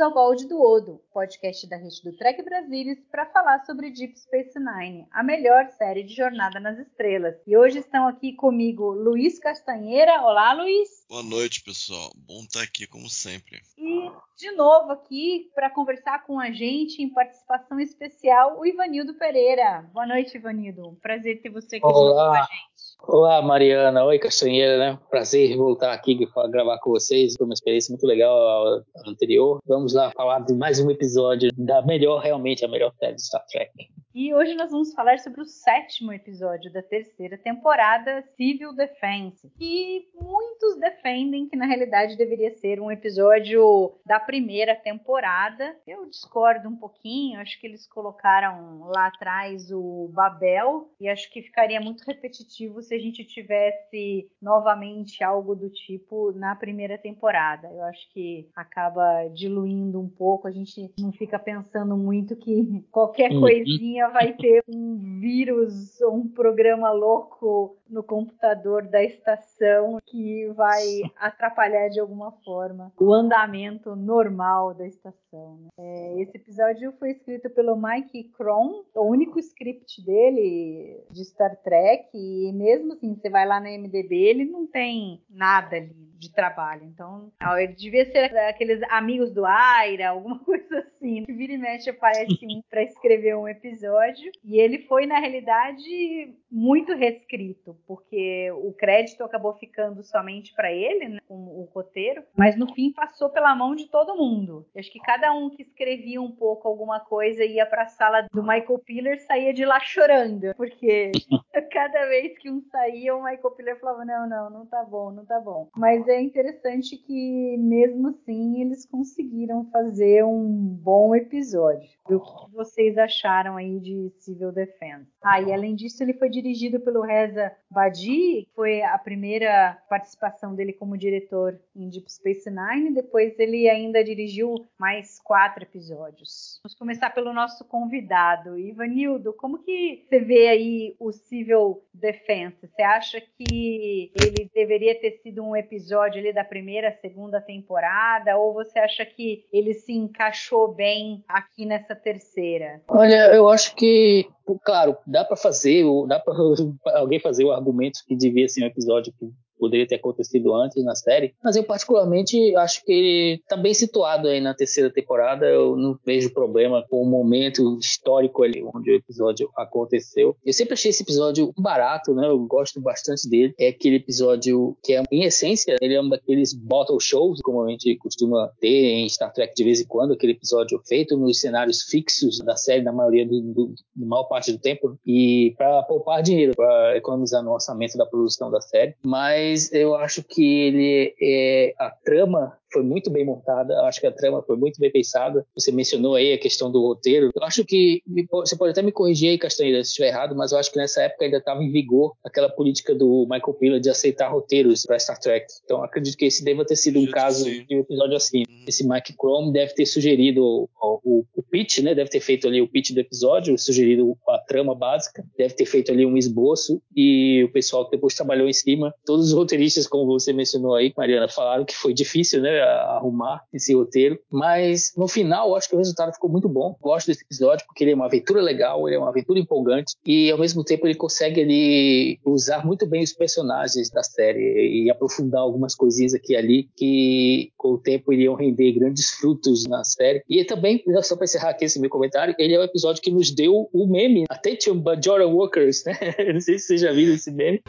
Bem-vindos ao Balde do Odo, podcast da rede do Trek Brasilis para falar sobre Deep Space Nine, a melhor série de Jornada nas Estrelas. E hoje estão aqui comigo Luiz Castanheira. Olá, Luiz. Boa noite, pessoal. Bom estar aqui como sempre. E de novo aqui para conversar com a gente em participação especial o Ivanildo Pereira. Boa noite, Ivanildo. Prazer ter você aqui Olá. com a gente. Olá, Mariana. Oi, Castanheira, né? Prazer voltar aqui para gravar com vocês. Foi uma experiência muito legal a anterior. Vamos lá falar de mais um episódio da melhor, realmente, a melhor série de Star Trek. E hoje nós vamos falar sobre o sétimo episódio da terceira temporada, Civil Defense, que muitos defendem que na realidade deveria ser um episódio da primeira temporada. Eu discordo um pouquinho, acho que eles colocaram lá atrás o Babel e acho que ficaria muito repetitivo se a gente tivesse novamente algo do tipo na primeira temporada. Eu acho que acaba diluindo um pouco, a gente não fica pensando muito que qualquer Uhum. coisinha vai ter um vírus ou um programa louco no computador da estação que vai atrapalhar de alguma forma o andamento normal da estação. né? É, esse episódio foi escrito pelo Mike Cron, o único script dele de Star Trek, e mesmo assim, você vai lá na MDB, ele não tem nada ali de trabalho. Então, ele devia ser aqueles amigos do Aira, alguma coisa assim. Que vira e mexe aparece um para escrever um episódio. E ele foi, na realidade, muito reescrito, porque o crédito acabou ficando somente para ele, né, com o roteiro, mas no fim passou pela mão de todo mundo. Eu acho que cada um que escrevia um pouco alguma coisa ia para a sala do Michael Piller saía de lá chorando, porque cada vez que um saía, o Michael Piller falava: não, não, não tá bom, não tá bom. Mas é interessante que, mesmo assim, eles conseguiram fazer um bom episódio. E O que vocês acharam aí de Civil Defense? Ah, e além disso, ele foi dirigido pelo Reza Badi, que foi a primeira participação dele como diretor em Deep Space Nine. Depois ele ainda dirigiu mais quatro episódios. Vamos começar pelo nosso convidado, Ivanildo. Como que você vê aí o Civil Defense? Você acha que ele deveria ter sido um episódio ali da primeira, segunda temporada? Ou você acha que ele se encaixou bem aqui nessa terceira? Olha, eu acho que, claro, dá para fazer, dá para alguém fazer o argumento que devia ser um episódio que poderia ter acontecido antes na série, mas eu particularmente acho que ele está bem situado aí na terceira temporada, eu não vejo problema com o momento histórico ali onde o episódio aconteceu. Eu sempre achei esse episódio barato, né? Eu gosto bastante dele. É aquele episódio que é, em essência, ele é um daqueles bottle shows, como a gente costuma ter em Star Trek de vez em quando, aquele episódio feito nos cenários fixos da série, na maioria do, do, da maior parte do tempo, e para poupar dinheiro, para economizar no orçamento da produção da série. Mas eu acho que ele é a trama foi muito bem montada, eu acho que a trama foi muito bem pensada. Você mencionou aí a questão do roteiro. Eu acho que você pode até me corrigir aí, Castanheira, se estiver errado, mas eu acho que nessa época ainda estava em vigor aquela política do Michael Piller de aceitar roteiros para Star Trek. Então acredito que esse deva ter sido um caso de um episódio assim. Esse Mike Chrome deve ter sugerido o, o, pitch, né? Deve ter feito ali o pitch do episódio, sugerido a trama básica, deve ter feito ali um esboço e o pessoal que depois trabalhou em cima. Todos os roteiristas, como você mencionou aí, Mariana, falaram que foi difícil, né? Arrumar esse roteiro, mas no final acho que o resultado ficou muito bom. Gosto desse episódio porque ele é uma aventura legal, ele é uma aventura empolgante e ao mesmo tempo ele consegue ali usar muito bem os personagens da série e aprofundar algumas coisinhas aqui e ali que com o tempo iriam render grandes frutos na série. E também, só para encerrar aqui esse meu comentário, ele é o episódio que nos deu o meme Attention Bajoran Workers, né? Não sei se vocês já viram esse meme.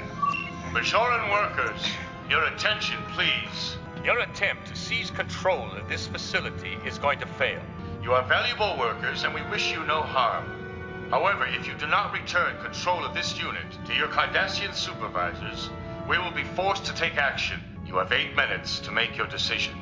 Bajoran workers, your attention, please. Your attempt to seize control of this facility is going to fail. You are valuable workers, and we wish you no harm. However, if you do not return control of this unit to your Cardassian supervisors, we will be forced to take action. You have eight minutes to make your decision.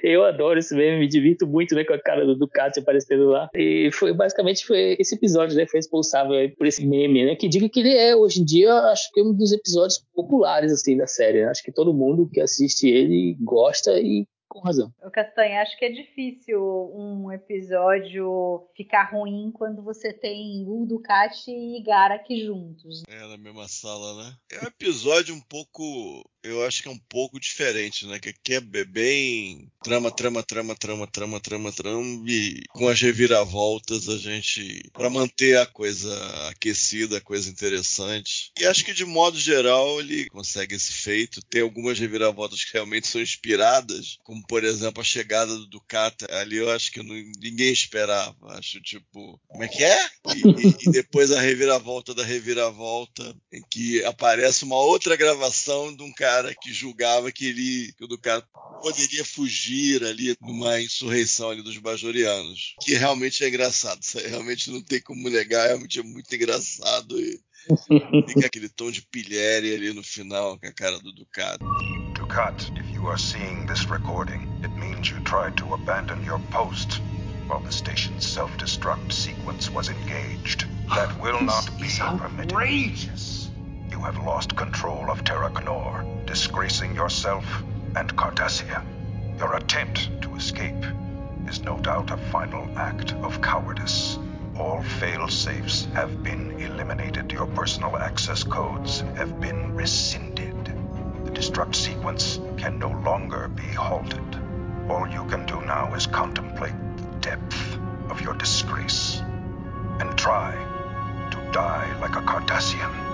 Eu adoro esse meme, me divirto muito né, com a cara do Ducati aparecendo lá. E foi basicamente foi esse episódio, né? Foi responsável por esse meme, né? Que diga que ele é, hoje em dia, acho que é um dos episódios populares assim da série. Né? Acho que todo mundo que assiste ele gosta e com razão. O Castanha, acho que é difícil um episódio ficar ruim quando você tem o Ducati e Garak juntos. É, na mesma sala, né? É um episódio um pouco. Eu acho que é um pouco diferente, né? Que aqui é bem trama, trama, trama, trama, trama, trama, trama. E com as reviravoltas a gente. para manter a coisa aquecida, a coisa interessante. E acho que de modo geral ele consegue esse feito. Tem algumas reviravoltas que realmente são inspiradas, como por exemplo a chegada do Ducati ali, eu acho que não, ninguém esperava. Acho tipo, como é que é? E, e, depois a reviravolta da reviravolta, em que aparece uma outra gravação de um cara que julgava que ele, que o Ducati poderia fugir ali numa insurreição ali dos bajorianos, que realmente é engraçado. Isso realmente não tem como negar, realmente é muito engraçado e Fica aquele tom de pilhéria ali no final com a cara do Ducati. Ducat, if you are seeing this recording, it means you tried to abandon your post while the station's self-destruct sequence was engaged. That will not be permitted. Outrageous! You have lost control of Terra Gnor, disgracing yourself and Cardassia. Your attempt to escape is no doubt a final act of cowardice. All fail safes have been eliminated. Your personal access codes have been rescinded. The destruct sequence can no longer be halted. All you can do now is contemplate the depth of your disgrace and try to die like a Cardassian.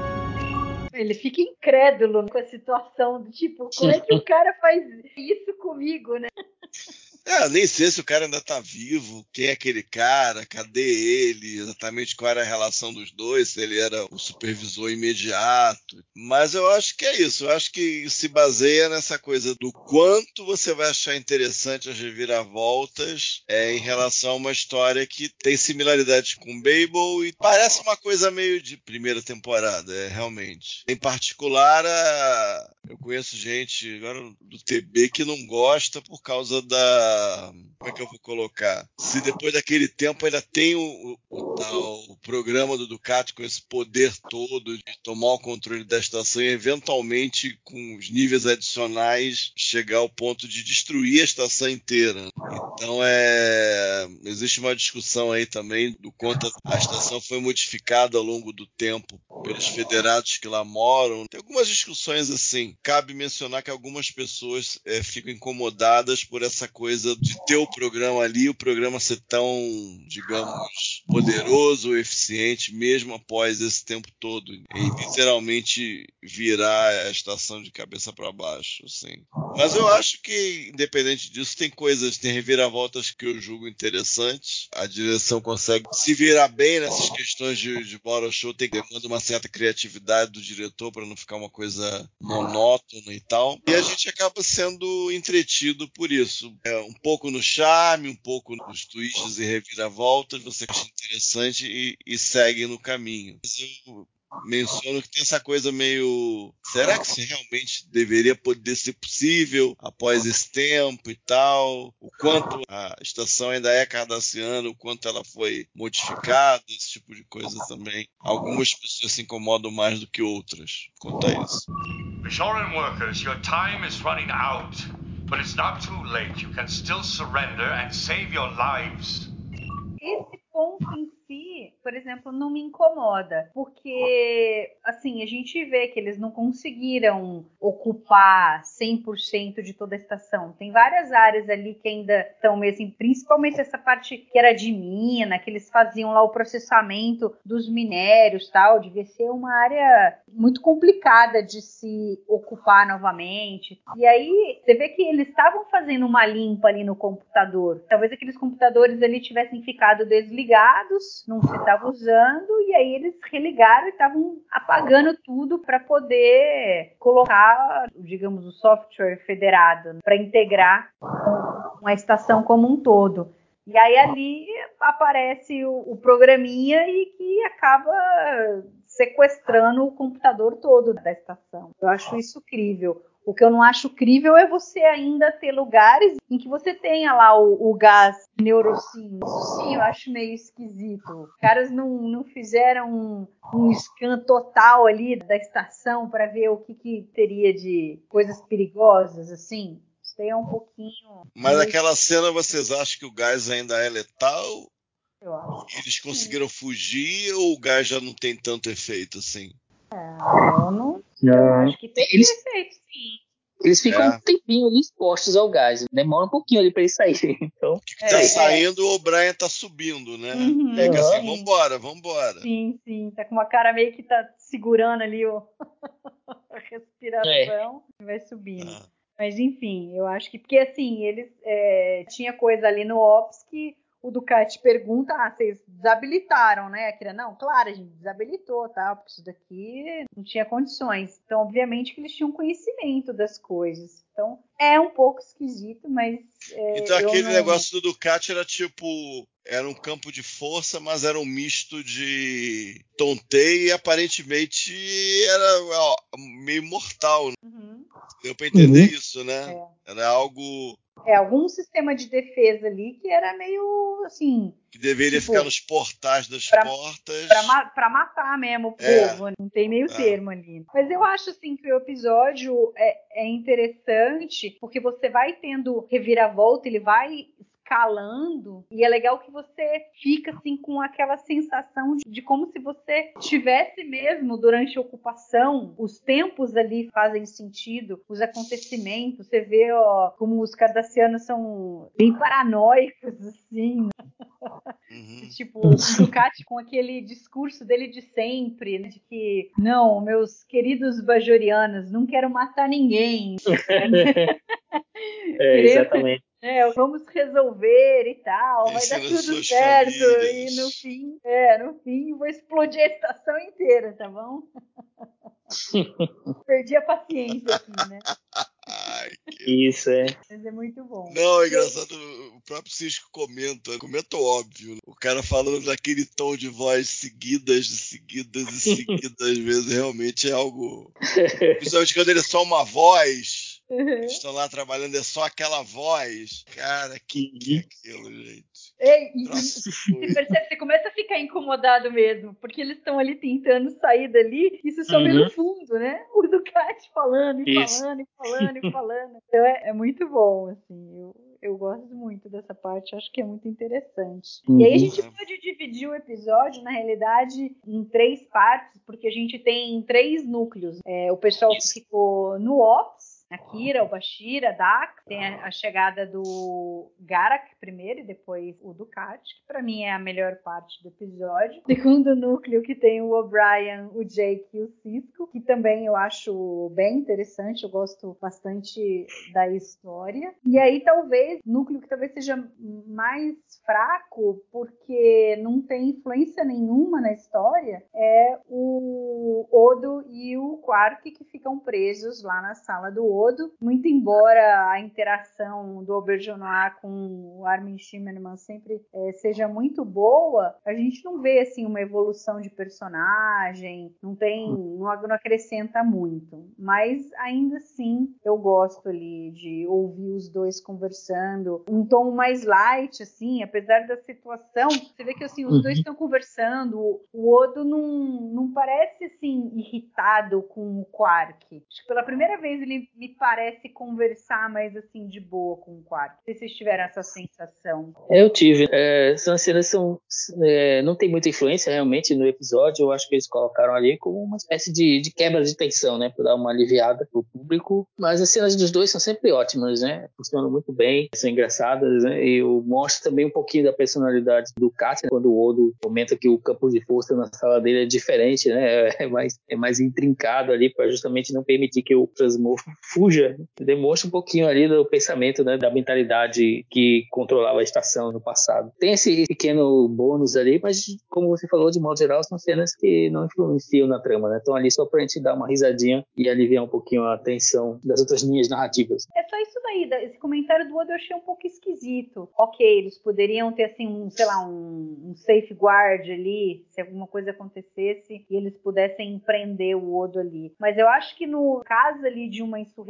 Ele fica incrédulo com a situação do tipo, como é que o cara faz isso comigo, né? É, nem sei se o cara ainda tá vivo, quem é aquele cara, cadê ele, exatamente qual era a relação dos dois, se ele era o supervisor imediato. Mas eu acho que é isso, eu acho que se baseia nessa coisa do quanto você vai achar interessante as reviravoltas é, em relação a uma história que tem similaridades com Babel e parece uma coisa meio de primeira temporada, é, realmente. Em particular, a, eu conheço gente agora do TB que não gosta por causa da como é que eu vou colocar? Se depois daquele tempo ainda tem o, o, tal, o programa do Ducati com esse poder todo de tomar o controle da estação e eventualmente com os níveis adicionais chegar ao ponto de destruir a estação inteira. Então é existe uma discussão aí também do quanto a estação foi modificada ao longo do tempo pelos federados que lá moram. Tem algumas discussões assim. Cabe mencionar que algumas pessoas é, ficam incomodadas por essa coisa de ter o programa ali, o programa ser tão, digamos, poderoso, eficiente, mesmo após esse tempo todo, e literalmente virar a estação de cabeça para baixo, assim. Mas eu acho que, independente disso, tem coisas, tem reviravoltas que eu julgo interessantes. A direção consegue se virar bem nessas questões de, de Bottle Show, tem demanda uma certa criatividade do diretor para não ficar uma coisa monótona e tal. E a gente acaba sendo entretido por isso. É um pouco no charme, um pouco nos twists e reviravoltas, você acha interessante e, e segue no caminho. Eu menciono que tem essa coisa meio. Será que isso realmente deveria poder ser possível após esse tempo e tal? O quanto a estação ainda é cardassiana, o quanto ela foi modificada, esse tipo de coisa também. Algumas pessoas se incomodam mais do que outras quanto a isso. Bajoran workers, your time is running out. But it's not too late. You can still surrender and save your lives. Esse ponto si, por exemplo, não me incomoda, porque assim, a gente vê que eles não conseguiram ocupar 100% de toda a estação. Tem várias áreas ali que ainda estão mesmo, principalmente essa parte que era de mina, que eles faziam lá o processamento dos minérios, tal, devia ser uma área muito complicada de se ocupar novamente. E aí, você vê que eles estavam fazendo uma limpa ali no computador. Talvez aqueles computadores ali tivessem ficado desligados, não se estava usando, e aí eles religaram e estavam apagando tudo para poder colocar, digamos, o software federado para integrar com a estação como um todo. E aí ali aparece o, o programinha e que acaba sequestrando o computador todo da estação. Eu acho isso crível. O que eu não acho crível é você ainda ter lugares em que você tenha lá o, o gás neurocin. Isso sim, eu acho meio esquisito. Os caras não, não fizeram um, um scan total ali da estação para ver o que, que teria de coisas perigosas, assim. Isso aí é um pouquinho. Mas naquela cena vocês acham que o gás ainda é letal? Eu acho. Eles conseguiram fugir ou o gás já não tem tanto efeito assim? É, eu não. Eu acho que tem Eles- efeito, sim. Eles ficam É. um tempinho ali expostos ao gás. Demora um pouquinho ali pra eles saírem. Então, Que tá É, é. saindo, o Brian tá subindo, né? Uhum. Fica assim, Sim. vambora, vambora. Sim, sim. Tá com uma cara meio que tá segurando ali o... a respiração e vai subindo. Ah. Mas enfim, eu acho que. Porque assim, eles. é, tinha coisa ali no Ops que o Ducati pergunta: ah, vocês desabilitaram, né? Akira, não, claro, a gente desabilitou, tá? Porque isso daqui não tinha condições. Então, obviamente que eles tinham conhecimento das coisas. Então, é um pouco esquisito, mas. é, Então eu aquele não- negócio do Ducati era tipo. Era um campo de força, mas era um misto de tonteio e aparentemente era ó, meio mortal. né? Uhum. Deu pra entender Uhum. isso, né? É. Era algo É, algum sistema de defesa ali que era meio assim, que deveria Tipo, ficar nos portais das pra- portas. pra, ma- pra matar mesmo o É. povo, não tem meio É. termo ali. Mas eu acho assim que o episódio é, é interessante porque você vai tendo reviravolta, ele vai escalando e é legal que você fica assim com aquela sensação de, de como se você tivesse mesmo durante a ocupação, os tempos ali fazem sentido, os acontecimentos, você vê ó, como os cardassianos são bem paranoicos assim, Uhum. Tipo, o Ducati com aquele discurso dele de sempre, né, de que, não, meus queridos bajorianos, não quero matar ninguém, é, exatamente. Né, vamos resolver e tal, vai dar tudo certo, famílias. e no fim, é, no fim vou explodir a estação inteira, tá bom? Perdi a paciência aqui, né? Ai, que... Isso, é. Mas é muito bom. Não, é engraçado, o próprio Cisco comenta, comenta óbvio. né? O cara falando daquele tom de voz seguidas, seguidas e seguidas, às vezes realmente é algo. Principalmente quando ele é só uma voz. Eles estão lá trabalhando, é só aquela voz. Cara, que, que é aquilo, gente? Ei, e- e- Nossa, Você percebe, você começa a ficar incomodado mesmo, porque eles estão ali tentando sair dali, isso só vê Uhum. no fundo, né? O Ducati falando e Isso. falando e falando e falando. Então é, é muito bom, assim. Eu, eu gosto muito dessa parte, acho que é muito interessante. E aí a Uhum. gente pode dividir o episódio, na realidade, em três partes, porque a gente tem três núcleos. É, o pessoal que Isso. ficou no Ops, a Kira, o Bashir, a Dak, tem a, a chegada do Garak primeiro e depois o Ducati, que pra mim é a melhor parte do episódio. Segundo núcleo que tem o O'Brien, o Jake e o Cisco, que também eu acho bem interessante, eu gosto bastante da história. E aí talvez, núcleo que talvez seja mais fraco, porque não tem influência nenhuma na história, é o Odo e o Quark que ficam presos lá na sala do Odo. Muito embora a interação do Auberjonois com o Armin Shimmerman sempre eh, seja muito boa, a gente não vê assim uma evolução de personagem, não tem, não, não acrescenta muito. Mas ainda assim, eu gosto ali de ouvir os dois conversando, um tom mais light, assim, apesar da situação. Você vê que assim os Uhum. dois estão conversando. O, o Odo não, não parece assim irritado com o Quark. Acho que pela primeira vez ele me parece conversar mais assim de boa com o sei se vocês tiveram essa sensação. Eu tive. É, são cenas são, é, não tem muita influência realmente no episódio. Eu acho que eles colocaram ali como uma espécie de, de quebra de tensão, né, para dar uma aliviada pro público. Mas as cenas dos dois são sempre ótimas, né? Funcionam muito bem, são engraçadas, né? E mostra também um pouquinho da personalidade do né, quando o Odo comenta que o campo de força na sala dele é diferente, né? É mais, é mais intrincado ali para justamente não permitir que o Transmorph fuja, demonstra um pouquinho ali do pensamento, né, da mentalidade que controlava a estação no passado. Tem esse pequeno bônus ali, mas como você falou, de modo geral, são cenas que não influenciam na trama, né? Estão ali só pra gente dar uma risadinha e aliviar um pouquinho a tensão das outras linhas narrativas. É só isso daí, esse comentário do Odo eu achei um pouco esquisito. Ok, eles poderiam ter assim, um, sei lá, um, um safeguard ali, se alguma coisa acontecesse e eles pudessem prender o Odo ali. Mas eu acho que no caso ali de uma insurreição,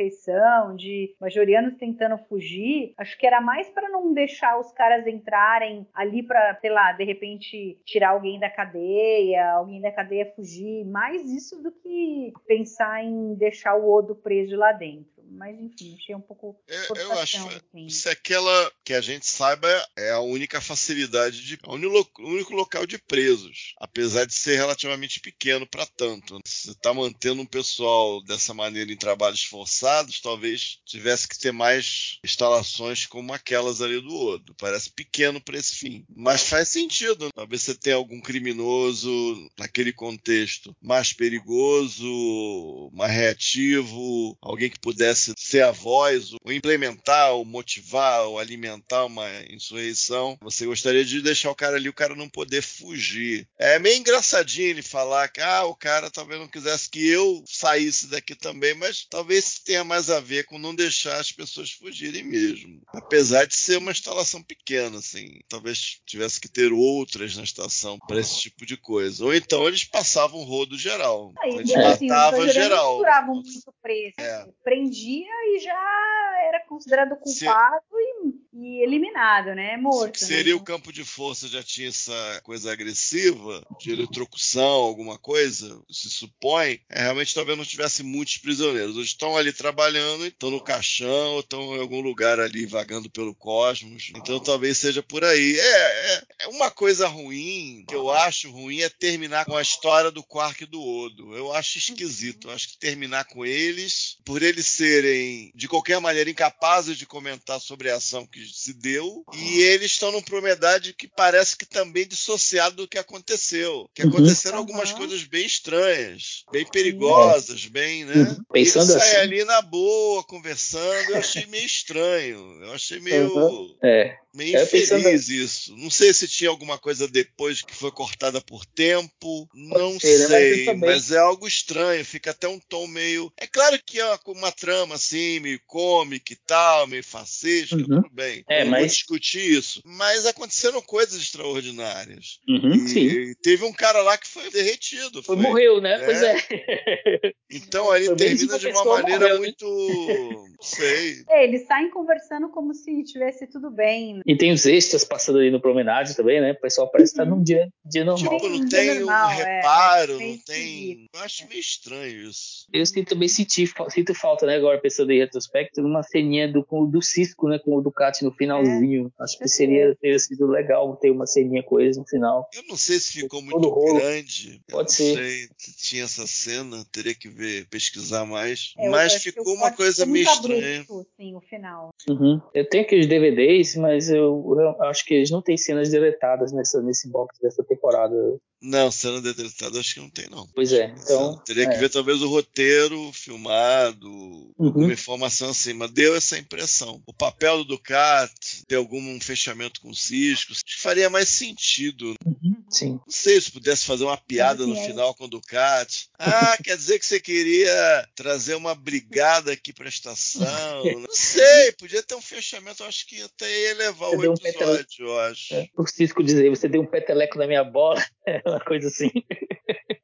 de majorianos tentando fugir, acho que era mais para não deixar os caras entrarem ali para, sei lá, de repente tirar alguém da cadeia, alguém da cadeia fugir, mais isso do que pensar em deixar o Odo preso lá dentro mas enfim, achei um pouco. Eu, eu acho assim. se aquela que a gente saiba é a única facilidade de. É o único local de presos. Apesar de ser relativamente pequeno para tanto. Se está mantendo um pessoal dessa maneira em trabalhos forçados, talvez tivesse que ter mais instalações como aquelas ali do Odo. Parece pequeno para esse fim. Mas faz sentido. Talvez você tenha algum criminoso naquele contexto mais perigoso, mais reativo, alguém que pudesse pudesse ser a voz, ou implementar, ou motivar, ou alimentar uma insurreição, você gostaria de deixar o cara ali, o cara não poder fugir. É meio engraçadinho ele falar que ah, o cara talvez não quisesse que eu saísse daqui também, mas talvez tenha mais a ver com não deixar as pessoas fugirem mesmo. Apesar de ser uma instalação pequena, assim, talvez tivesse que ter outras na estação para esse tipo de coisa. Ou então eles passavam rodo geral. Aí, eles assim, matavam geral. Eles muito preso. É. Prendia dia e já era considerado culpado Se... e, e, eliminado, né? Morto. Se seria né? o campo de força já tinha essa coisa agressiva, de eletrocução, alguma coisa, se supõe, é, realmente talvez não tivesse muitos prisioneiros. Eles estão ali trabalhando, estão no caixão, estão em algum lugar ali vagando pelo cosmos. Então talvez seja por aí. É, é, é uma coisa ruim, que eu acho ruim, é terminar com a história do Quark e do Odo. Eu acho esquisito. Eu acho que terminar com eles, por eles serem serem, de qualquer maneira, incapazes de comentar sobre a ação que se deu, e eles estão numa propriedade que parece que também dissociado do que aconteceu. Que uhum. aconteceram uhum. algumas coisas bem estranhas, bem perigosas, bem, né? Uhum. Pensando e assim. ali na boa, conversando, eu achei meio estranho. Eu achei meio. Uhum. É. Meio infeliz isso. Não sei se tinha alguma coisa depois que foi cortada por tempo. Não ser, né? sei, mas, mas, é algo estranho. Fica até um tom meio. É claro que é uma, uma trama assim, meio cômica e tal, meio fascista, uhum. tudo bem. É, não mas... vou discutir isso. Mas aconteceram coisas extraordinárias. Uhum, e, sim. teve um cara lá que foi derretido. Foi, foi morreu, né? É. Pois é. Então ali termina de uma maneira morreu, né? muito. Não sei. É, eles saem conversando como se tivesse tudo bem. E tem os extras passando ali no promenade também, né? O pessoal parece estar num dia, dia normal. Tipo, não tem normal, um reparo, é, não tem. Eu acho meio estranho isso. Eu também senti, sinto falta, né? Agora pensando em retrospecto, numa ceninha do, do Cisco, né? Com o Ducati no finalzinho. É. Acho que seria teria sido legal ter uma ceninha com eles no final. Eu não sei se ficou muito grande. Pode eu ser. Não sei se tinha essa cena, teria que ver, pesquisar mais. É, mas ficou uma coisa meio estranha. sim, o final. Uhum. Eu tenho aqueles DVDs, mas eu, eu, acho que eles não têm cenas deletadas nessa, nesse box dessa temporada. Não, cena deletada acho que não tem, não. Pois é, então. Teria é. que ver talvez o roteiro filmado, uhum. alguma informação assim, mas deu essa impressão. O papel do Ducat, ter algum fechamento com o Cisco, faria mais sentido. Uhum. Sim. Não sei se pudesse fazer uma piada no final com o Ducat. Ah, quer dizer que você queria trazer uma brigada aqui pra estação. não sei, podia ter um fechamento, acho que até ia levar você o episódio, um eu acho. É, o Cisco dizer, você deu um peteleco na minha bola. uma coisa assim.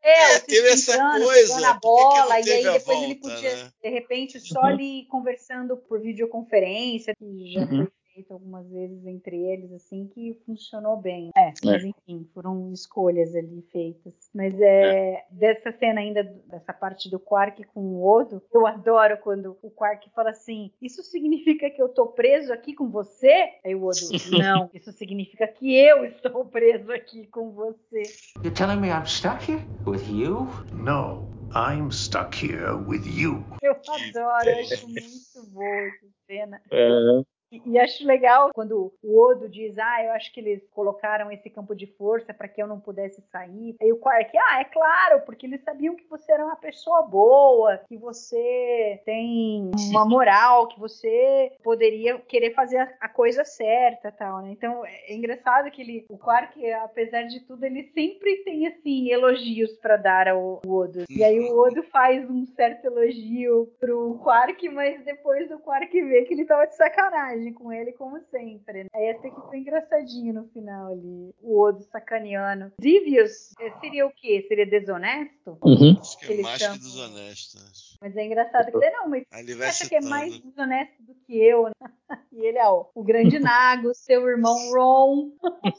É, é teve essa coisa. Na bola, e aí depois volta, ele podia, né? de repente, só uhum. ali conversando por videoconferência, que já uhum. Feito algumas vezes entre eles, assim, que funcionou bem. É, é. mas enfim, foram escolhas ali feitas. Mas é, é, dessa cena ainda, dessa parte do Quark com o Odo, eu adoro quando o Quark fala assim: Isso significa que eu tô preso aqui com você? Aí o Odo, não, isso significa que eu estou preso aqui com você. You're telling me I'm stuck here with you? No, I'm stuck here with you. Eu adoro, eu acho muito boa essa cena. É. E, e acho legal quando o Odo diz, ah, eu acho que eles colocaram esse campo de força para que eu não pudesse sair. Aí o Quark, ah, é claro, porque eles sabiam que você era uma pessoa boa, que você tem uma moral, que você poderia querer fazer a, a coisa certa, tal, né? Então é, é engraçado que ele, o Quark, apesar de tudo, ele sempre tem assim elogios para dar ao Odo. E aí o Odo faz um certo elogio pro Quark, mas depois o Quark vê que ele tava de sacanagem com ele, como sempre. Né? Aí até que foi engraçadinho no final ali, o Odo sacaneando. Divius seria o quê? Seria desonesto? Uhum. Acho que é mais que desonesto. Mas é engraçado que não, mas ele vai acha que é mais desonesto do que eu, né? E ele é ó, o grande Nago, seu irmão Ron.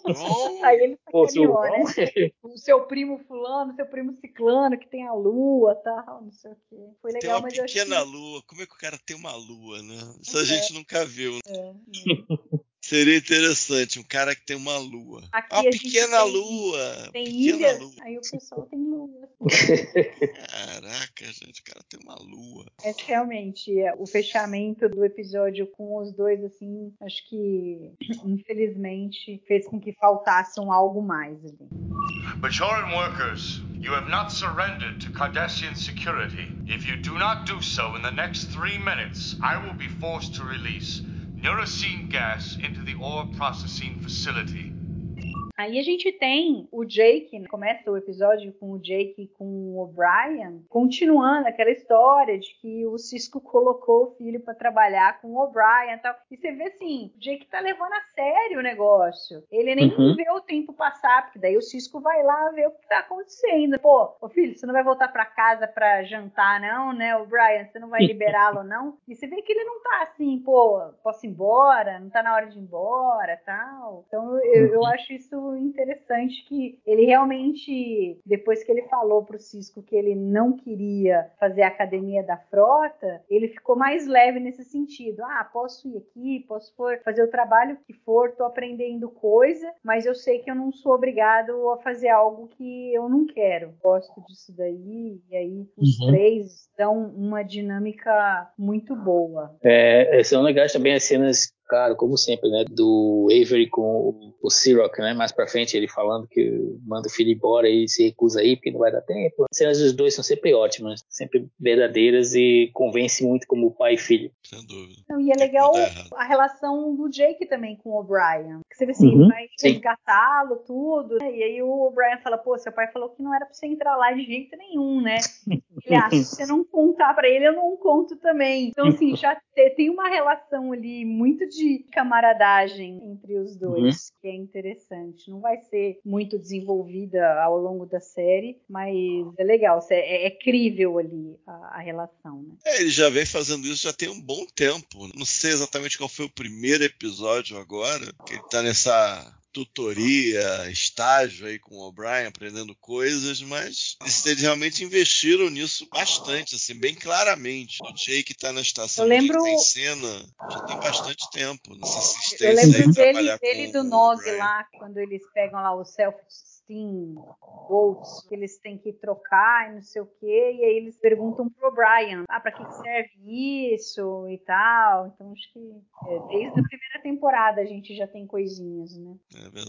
Ron, Aí ele Pô, seu sacaneou, né? O seu primo fulano, seu primo ciclano, que tem a lua tal, não sei o quê. Foi tem legal, uma mas eu achei... pequena lua. Como é que o cara tem uma lua, né? Isso a É. gente nunca viu. né? É, Seria interessante, um cara que tem uma lua. Aqui Uma pequena tem- lua. Tem pequena ilhas, lua. aí o pessoal tem lua. Caraca, gente, o cara tem uma lua. É realmente é, o fechamento do episódio com os dois, assim, acho que infelizmente fez com que faltasse um algo mais ali. Bajoran workers, you have not surrendered to Cardassian security. If you do not do so in the next three minutes, I will be forced to release neurocene gas into the ore processing facility. Aí a gente tem o Jake, né? começa o episódio com o Jake e com o O'Brien, continuando aquela história de que o Cisco colocou o filho para trabalhar com o O'Brien e tal. E você vê assim, o Jake tá levando a sério o negócio. Ele nem Uhum. vê o tempo passar, porque daí o Cisco vai lá ver o que tá acontecendo. Pô, ô filho, você não vai voltar para casa para jantar não, né? O Brian, você não vai liberá-lo não? E você vê que ele não tá assim, pô, posso ir embora? Não tá na hora de ir embora, tal. Então eu, eu acho isso interessante que ele realmente, depois que ele falou pro Cisco que ele não queria fazer a academia da frota, ele ficou mais leve nesse sentido. Ah, posso ir aqui, posso for fazer o trabalho que for, tô aprendendo coisa, mas eu sei que eu não sou obrigado a fazer algo que eu não quero. Gosto disso daí, e aí os Uhum. três dão uma dinâmica muito boa. É, são legais também as cenas, claro, como sempre, né? Do Avery com o, Siroc, né? Mais pra frente, ele falando que manda o filho embora e se recusa aí porque não vai dar tempo. As cenas dos dois são sempre ótimas, sempre verdadeiras e convence muito como pai e filho. Sem dúvida. Então, e é legal a relação do Jake também com o O'Brien. Que você vê assim, Uhum, vai resgatá-lo, tudo. né? E aí o O'Brien fala, pô, seu pai falou que não era pra você entrar lá de jeito nenhum, né? Ele acha que se você não contar pra ele, eu não conto também. Então, assim, já te- tem uma relação ali muito de camaradagem entre os dois, que é interessante. Não vai ser muito desenvolvida ao longo da série, mas é legal, é, é crível ali a, a relação, né? É, ele já vem fazendo isso já tem um bom tempo. Não sei exatamente qual foi o primeiro episódio agora, que ele tá nessa tutoria, estágio aí com o O'Brien, aprendendo coisas, mas eles, realmente investiram nisso bastante, assim, bem claramente. O Jake tá na estação, Eu lembro- tá em cena já tem bastante tempo, nessa Eu assistência aí lembro dele, trabalhar dele com do Nog lá, quando eles pegam lá o self-esteem bolts, que eles têm que trocar e não sei o quê, e aí eles perguntam pro Brian, ah, pra que serve isso e tal. Então acho que é, desde a primeira temporada a gente já tem coisinhas, né?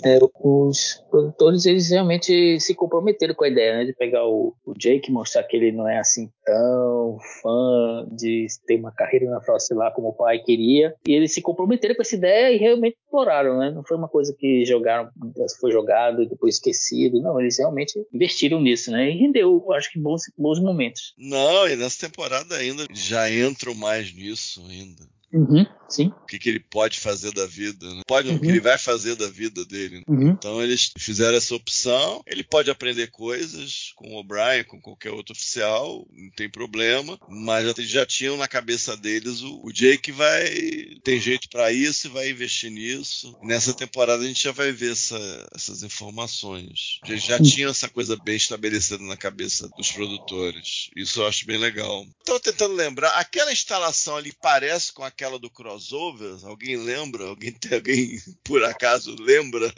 É. É, os produtores, eles realmente se comprometeram com a ideia, né? De pegar o, o Jake e mostrar que ele não é assim tão fã de ter uma carreira na frota, sei lá, como o pai queria. E eles se comprometeram com essa ideia e realmente exploraram, né? Não foi uma coisa que jogaram, foi jogado e depois esquecido. Não, eles realmente investiram nisso, né? E rendeu, eu acho que bons, bons momentos. Não, e nessa temporada ainda já entram mais nisso ainda. Uhum, sim. O que, que ele pode fazer da vida, né? Pode não, o que Uhum. ele vai fazer da vida dele. né? Uhum. Então eles fizeram essa opção. Ele pode aprender coisas com o O'Brien, com qualquer outro oficial, não tem problema. Mas já, já tinham na cabeça deles o, o Jake vai tem jeito pra isso e vai investir nisso. Nessa temporada a gente já vai ver essa- essas informações. Eles já tinham essa coisa bem estabelecida na cabeça dos produtores. Isso eu acho bem legal. Tô tentando lembrar, aquela instalação ali parece com aquela do crossover? Alguém lembra? Alguém tem alguém por acaso lembra?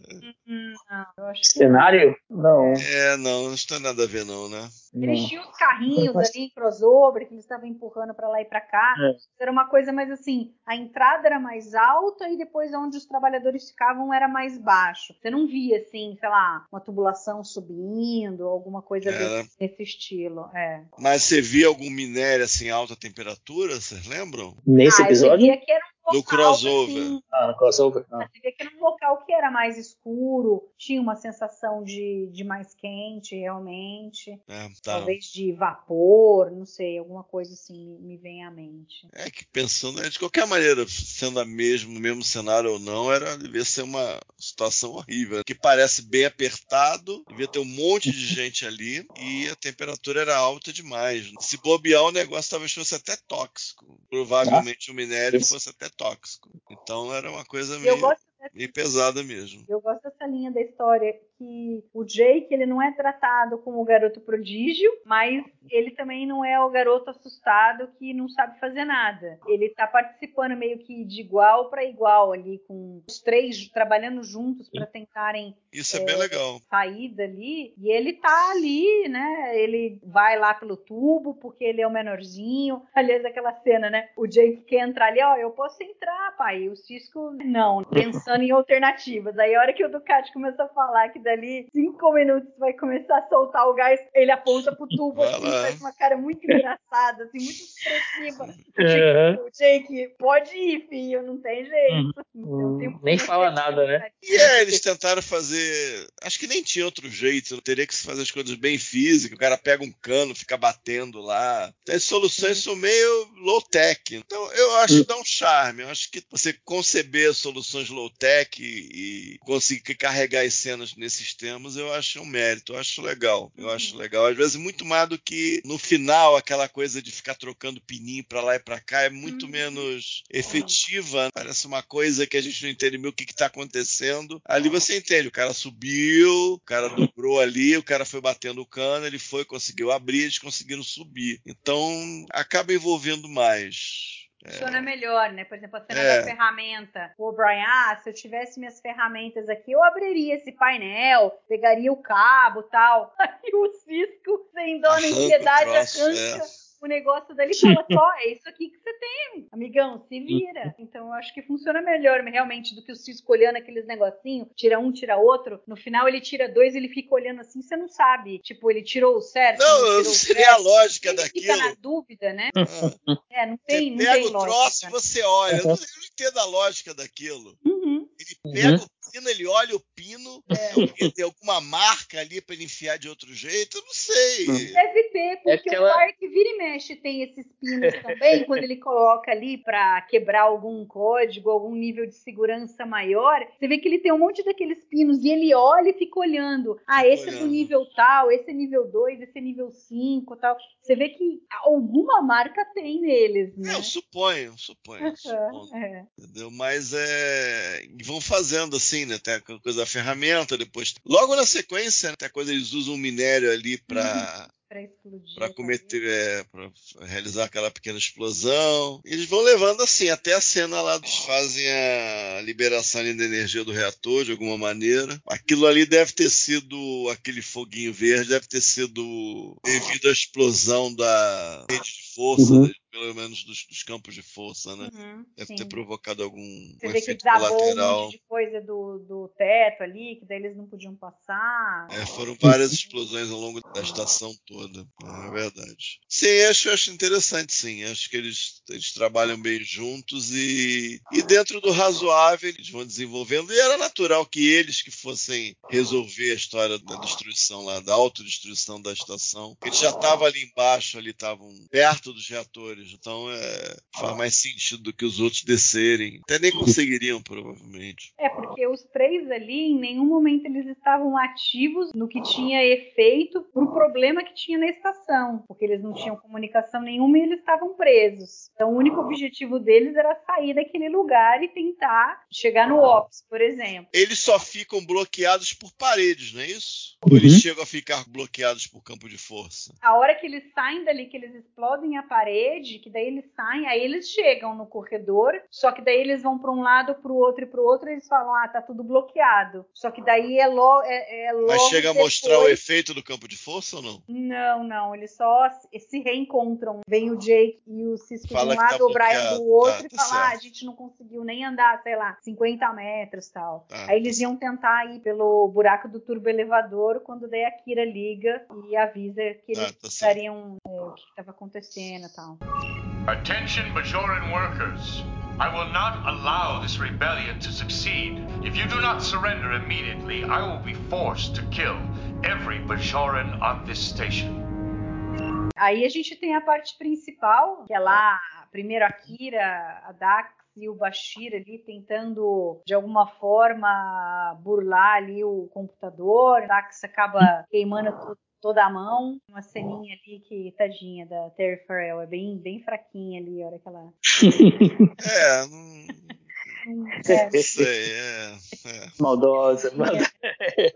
Não, eu acho que Cenário? Não. É, não, não tem nada a ver não, né? Eles Não. tinham os carrinhos ali, crossover, que eles estavam empurrando pra lá e pra cá. É. Era uma coisa mais assim, a entrada era mais alta e depois onde os trabalhadores ficavam era mais baixo. Você não via assim, sei lá, uma tubulação subindo, alguma coisa desse, desse estilo. É. Mas você via algum minério assim em alta temperatura, vocês lembram? Nesse ah, episódio? Você via que era um No crossover. assim, Ah, no crossover? Ah. Você vê que era um local que era mais escuro, tinha uma sensação de, de mais quente, realmente. É, tá. Talvez de vapor, não sei, alguma coisa assim me, vem à mente. É que pensando, né, de qualquer maneira, sendo a mesmo, o mesmo cenário ou não, era devia ser uma situação horrível. Que parece bem apertado, devia ter um monte de gente ali e a temperatura era alta demais. Se bobear, o negócio talvez fosse até tóxico. Provavelmente o minério fosse até tóxico. Então era uma coisa E eu meio, gosto meio pesada mesmo. eu gosto dessa linha da história que o Jake ele não é tratado como o garoto prodígio, mas ele também não é o garoto assustado que não sabe fazer nada. Ele tá participando meio que de igual para igual ali com os três trabalhando juntos para tentarem Isso é, bem legal. saída ali, e ele tá ali, né? Ele vai lá pelo tubo, porque ele é o menorzinho. Aliás, aquela cena, né? O Jake quer entrar ali, ó, eu posso entrar, pai. E o Cisco, não, pensando em alternativas. Aí a hora que o Ducati começa a falar que dali cinco minutos vai começar a soltar o gás, ele aponta pro tubo assim, faz uma cara muito engraçada, assim, muito expressiva. Uhum. O Jake, pode ir, filho, não tem jeito. Hum, tem um nem fala nada, né? E é, eles tentaram fazer. Acho que nem tinha outro jeito. Teria que se fazer as coisas bem físicas. O cara pega um cano, fica batendo lá. As soluções são meio low-tech. Então eu acho que dá um charme. Eu acho que você conceber soluções low-tech e, e conseguir carregar as cenas nesses termos, eu acho um mérito. Eu acho legal. Eu acho legal. Às vezes, muito mais do que no final, aquela coisa de ficar trocando pininho pra lá e pra cá é muito Uhum. menos efetiva. Parece uma coisa que a gente não entende meio o que, que tá acontecendo. Ali você entende, o cara subiu, o cara dobrou ali, o cara foi batendo o cano, ele foi, conseguiu abrir, eles conseguiram subir. Então acaba envolvendo mais. Funciona melhor, né? Por exemplo, a cena É. da ferramenta. O Brian, ah, se eu tivesse minhas ferramentas aqui, eu abriria esse painel, pegaria o cabo tal. Aí o Cisco, sem dó nem piedade, arranca é. O negócio dali e fala, só, é isso aqui que você tem, amigão, se vira. Então eu acho que funciona melhor realmente do que o Cisco olhando aqueles negocinhos, tira um, tira outro. No final ele tira dois, ele fica olhando assim, você não sabe. Tipo, ele tirou o certo, Não, não o sei certo. a lógica Ele fica daquilo. na dúvida, né? Ah, É, não Você tem, não pega tem o troço e você olha. Eu não, eu não entendo a lógica daquilo. Uhum. Ele pega o pino, ele olha o pino, porque tem alguma marca ali pra ele enfiar de outro jeito, eu não sei. Deve ter, porque aquela- o parque vira e mexe tem esses pinos também, quando ele coloca ali pra quebrar algum código, algum nível de segurança maior, você vê que ele tem um monte daqueles pinos e ele olha e fica olhando. Ah, esse é do olhando. nível tal, esse é nível 2, esse é nível 5 tal. Você vê que alguma marca tem neles, né? É, eu suponho, suponho, suponho. É. Entendeu? Mas é. e Vão fazendo assim, né? Tem a coisa da ferramenta, depois. Logo na sequência, né, tem a coisa, eles usam um minério ali pra. Pra explodir. Tá cometer, é, pra realizar aquela pequena explosão. Eles vão levando assim, até a cena lá, eles fazem a liberação ali da energia do reator de alguma maneira. Aquilo ali deve ter sido, aquele foguinho verde, deve ter sido devido à explosão da rede de força, Uhum. Pelo menos dos, dos campos de força, né? Uhum, Deve sim. ter provocado algum Você um vê que desabou um colateral. monte de coisa do, do teto ali, que daí eles não podiam passar. É, foram várias explosões ao longo da estação toda. É verdade. Sim, acho, acho interessante, sim. Acho que eles, eles trabalham bem juntos e, e dentro do razoável eles vão desenvolvendo. E era natural que eles que fossem resolver a história da destruição lá, da autodestruição da estação. Eles já estavam ali embaixo, ali estavam perto dos reatores. Então é, faz mais sentido do que os outros descerem. Até nem conseguiriam, provavelmente. É, porque os três ali, em nenhum momento eles estavam ativos no que tinha efeito pro problema que tinha na estação. Porque eles não tinham comunicação nenhuma e eles estavam presos. Então o único objetivo deles era sair daquele lugar e tentar chegar no Ops, por exemplo. Eles só ficam bloqueados por paredes, não é isso? Ou eles Uhum. chegam a ficar bloqueados por campo de força? A hora que eles saem dali, que eles explodem a parede, Que daí eles saem, aí eles chegam no corredor, só que daí eles vão para um lado, para o outro e para o outro, eles falam, ah, tá tudo bloqueado. Só que daí é, lo, é, é logo Mas chega depois... a mostrar o efeito do campo de força ou não? Não, não, eles só se reencontram. Vem o Jake e o Cisco Fala de um tá lado, o Brian do outro, Tá, e tá falam, ah, a gente não conseguiu nem andar, sei lá, 50 metros tal. Tá. Aí eles iam tentar ir pelo buraco do turbo elevador, quando daí a Kira liga e avisa que eles Ah, tá estariam é, o que estava acontecendo e tal. Attention, Bajoran workers. I will not allow this rebellion to succeed. If you do not surrender immediately, I will be forced to kill every Bajoran on this station. Aí a gente tem a parte principal, que é lá, primeiro a Kira, a Dax e o Bashir ali tentando, de alguma forma, burlar ali o computador. A Dax acaba queimando to- toda a mão. Uma ceninha ali que, tadinha, da Terry Farrell, é bem, bem fraquinha ali, a hora que ela... É, não, É, não sei, é, é. Maldosa. maldosa.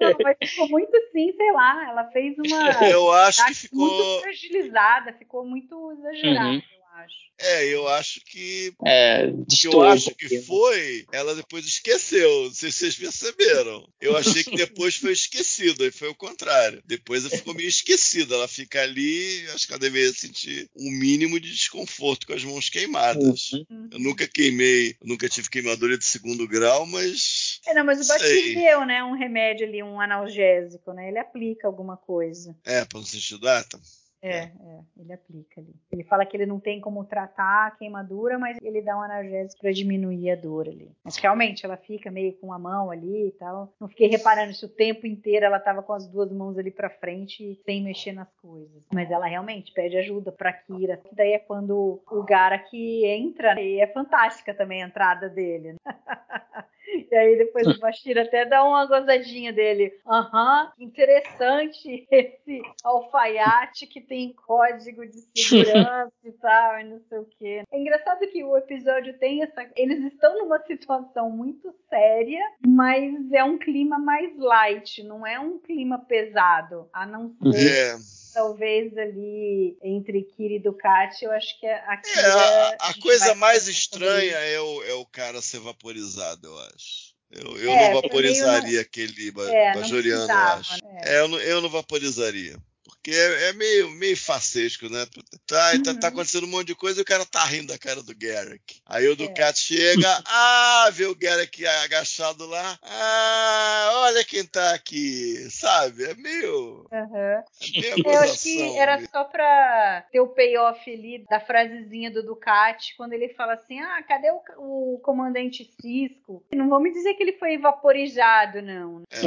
não, mas ficou muito assim, sei lá, ela fez uma... Eu acho que Dax muito ficou. fragilizada, ficou muito exagerada, Uhum. Eu acho. É, eu acho que. É, O que eu acho que foi, ela depois esqueceu. Não sei se vocês perceberam. Eu achei que depois foi esquecido, aí foi o contrário. Depois ela ficou meio esquecida. Ela fica ali, acho que ela deveria sentir um mínimo de desconforto com as mãos queimadas. Uhum. Eu nunca queimei, nunca tive queimadura de segundo grau, mas. É, não, mas o. Bashir deu, né, um remédio ali, um analgésico, né? Ele aplica alguma coisa. É, para não sentir data. É, é, ele aplica ali. Ele fala que ele não tem como tratar a queimadura, mas ele dá um analgésico pra diminuir a dor ali. Mas realmente ela fica meio com a mão ali e tal. Não fiquei reparando se o tempo inteiro ela tava com as duas mãos ali pra frente sem mexer nas coisas. Mas ela realmente pede ajuda pra Kira. Que daí é quando o Gara que entra né, e é fantástica também a entrada dele. E aí depois o Bashir até dá uma gozadinha dele. Aham, interessante esse alfaiate que tem código de segurança e tal, e não sei o quê. É engraçado que o episódio tem essa. Eles estão numa situação muito séria, mas é um clima mais light, não é um clima pesado. A não ser É, talvez ali entre Kira e Ducati, eu acho que a Kira. é a, a gente coisa mais estranha é o, é o cara ser vaporizado, eu acho. Eu, eu É, não vaporizaria aquele É, não bajoriano, eu acho. né? É, eu, não, eu não vaporizaria. Porque é, é meio, meio facesco, né? Tá, e tá, tá Uhum. acontecendo um monte de coisa e o cara tá rindo da cara do Garrick. Aí o É. Ducati chega, ah, vê o Garrick agachado lá. Ah, olha quem tá aqui, sabe? É meio. Aham. É Eu acho que era só pra ter o payoff ali da frasezinha do Ducati, quando ele fala assim: ah, cadê o, o comandante Cisco? Não vamos dizer que ele foi vaporizado, não. É.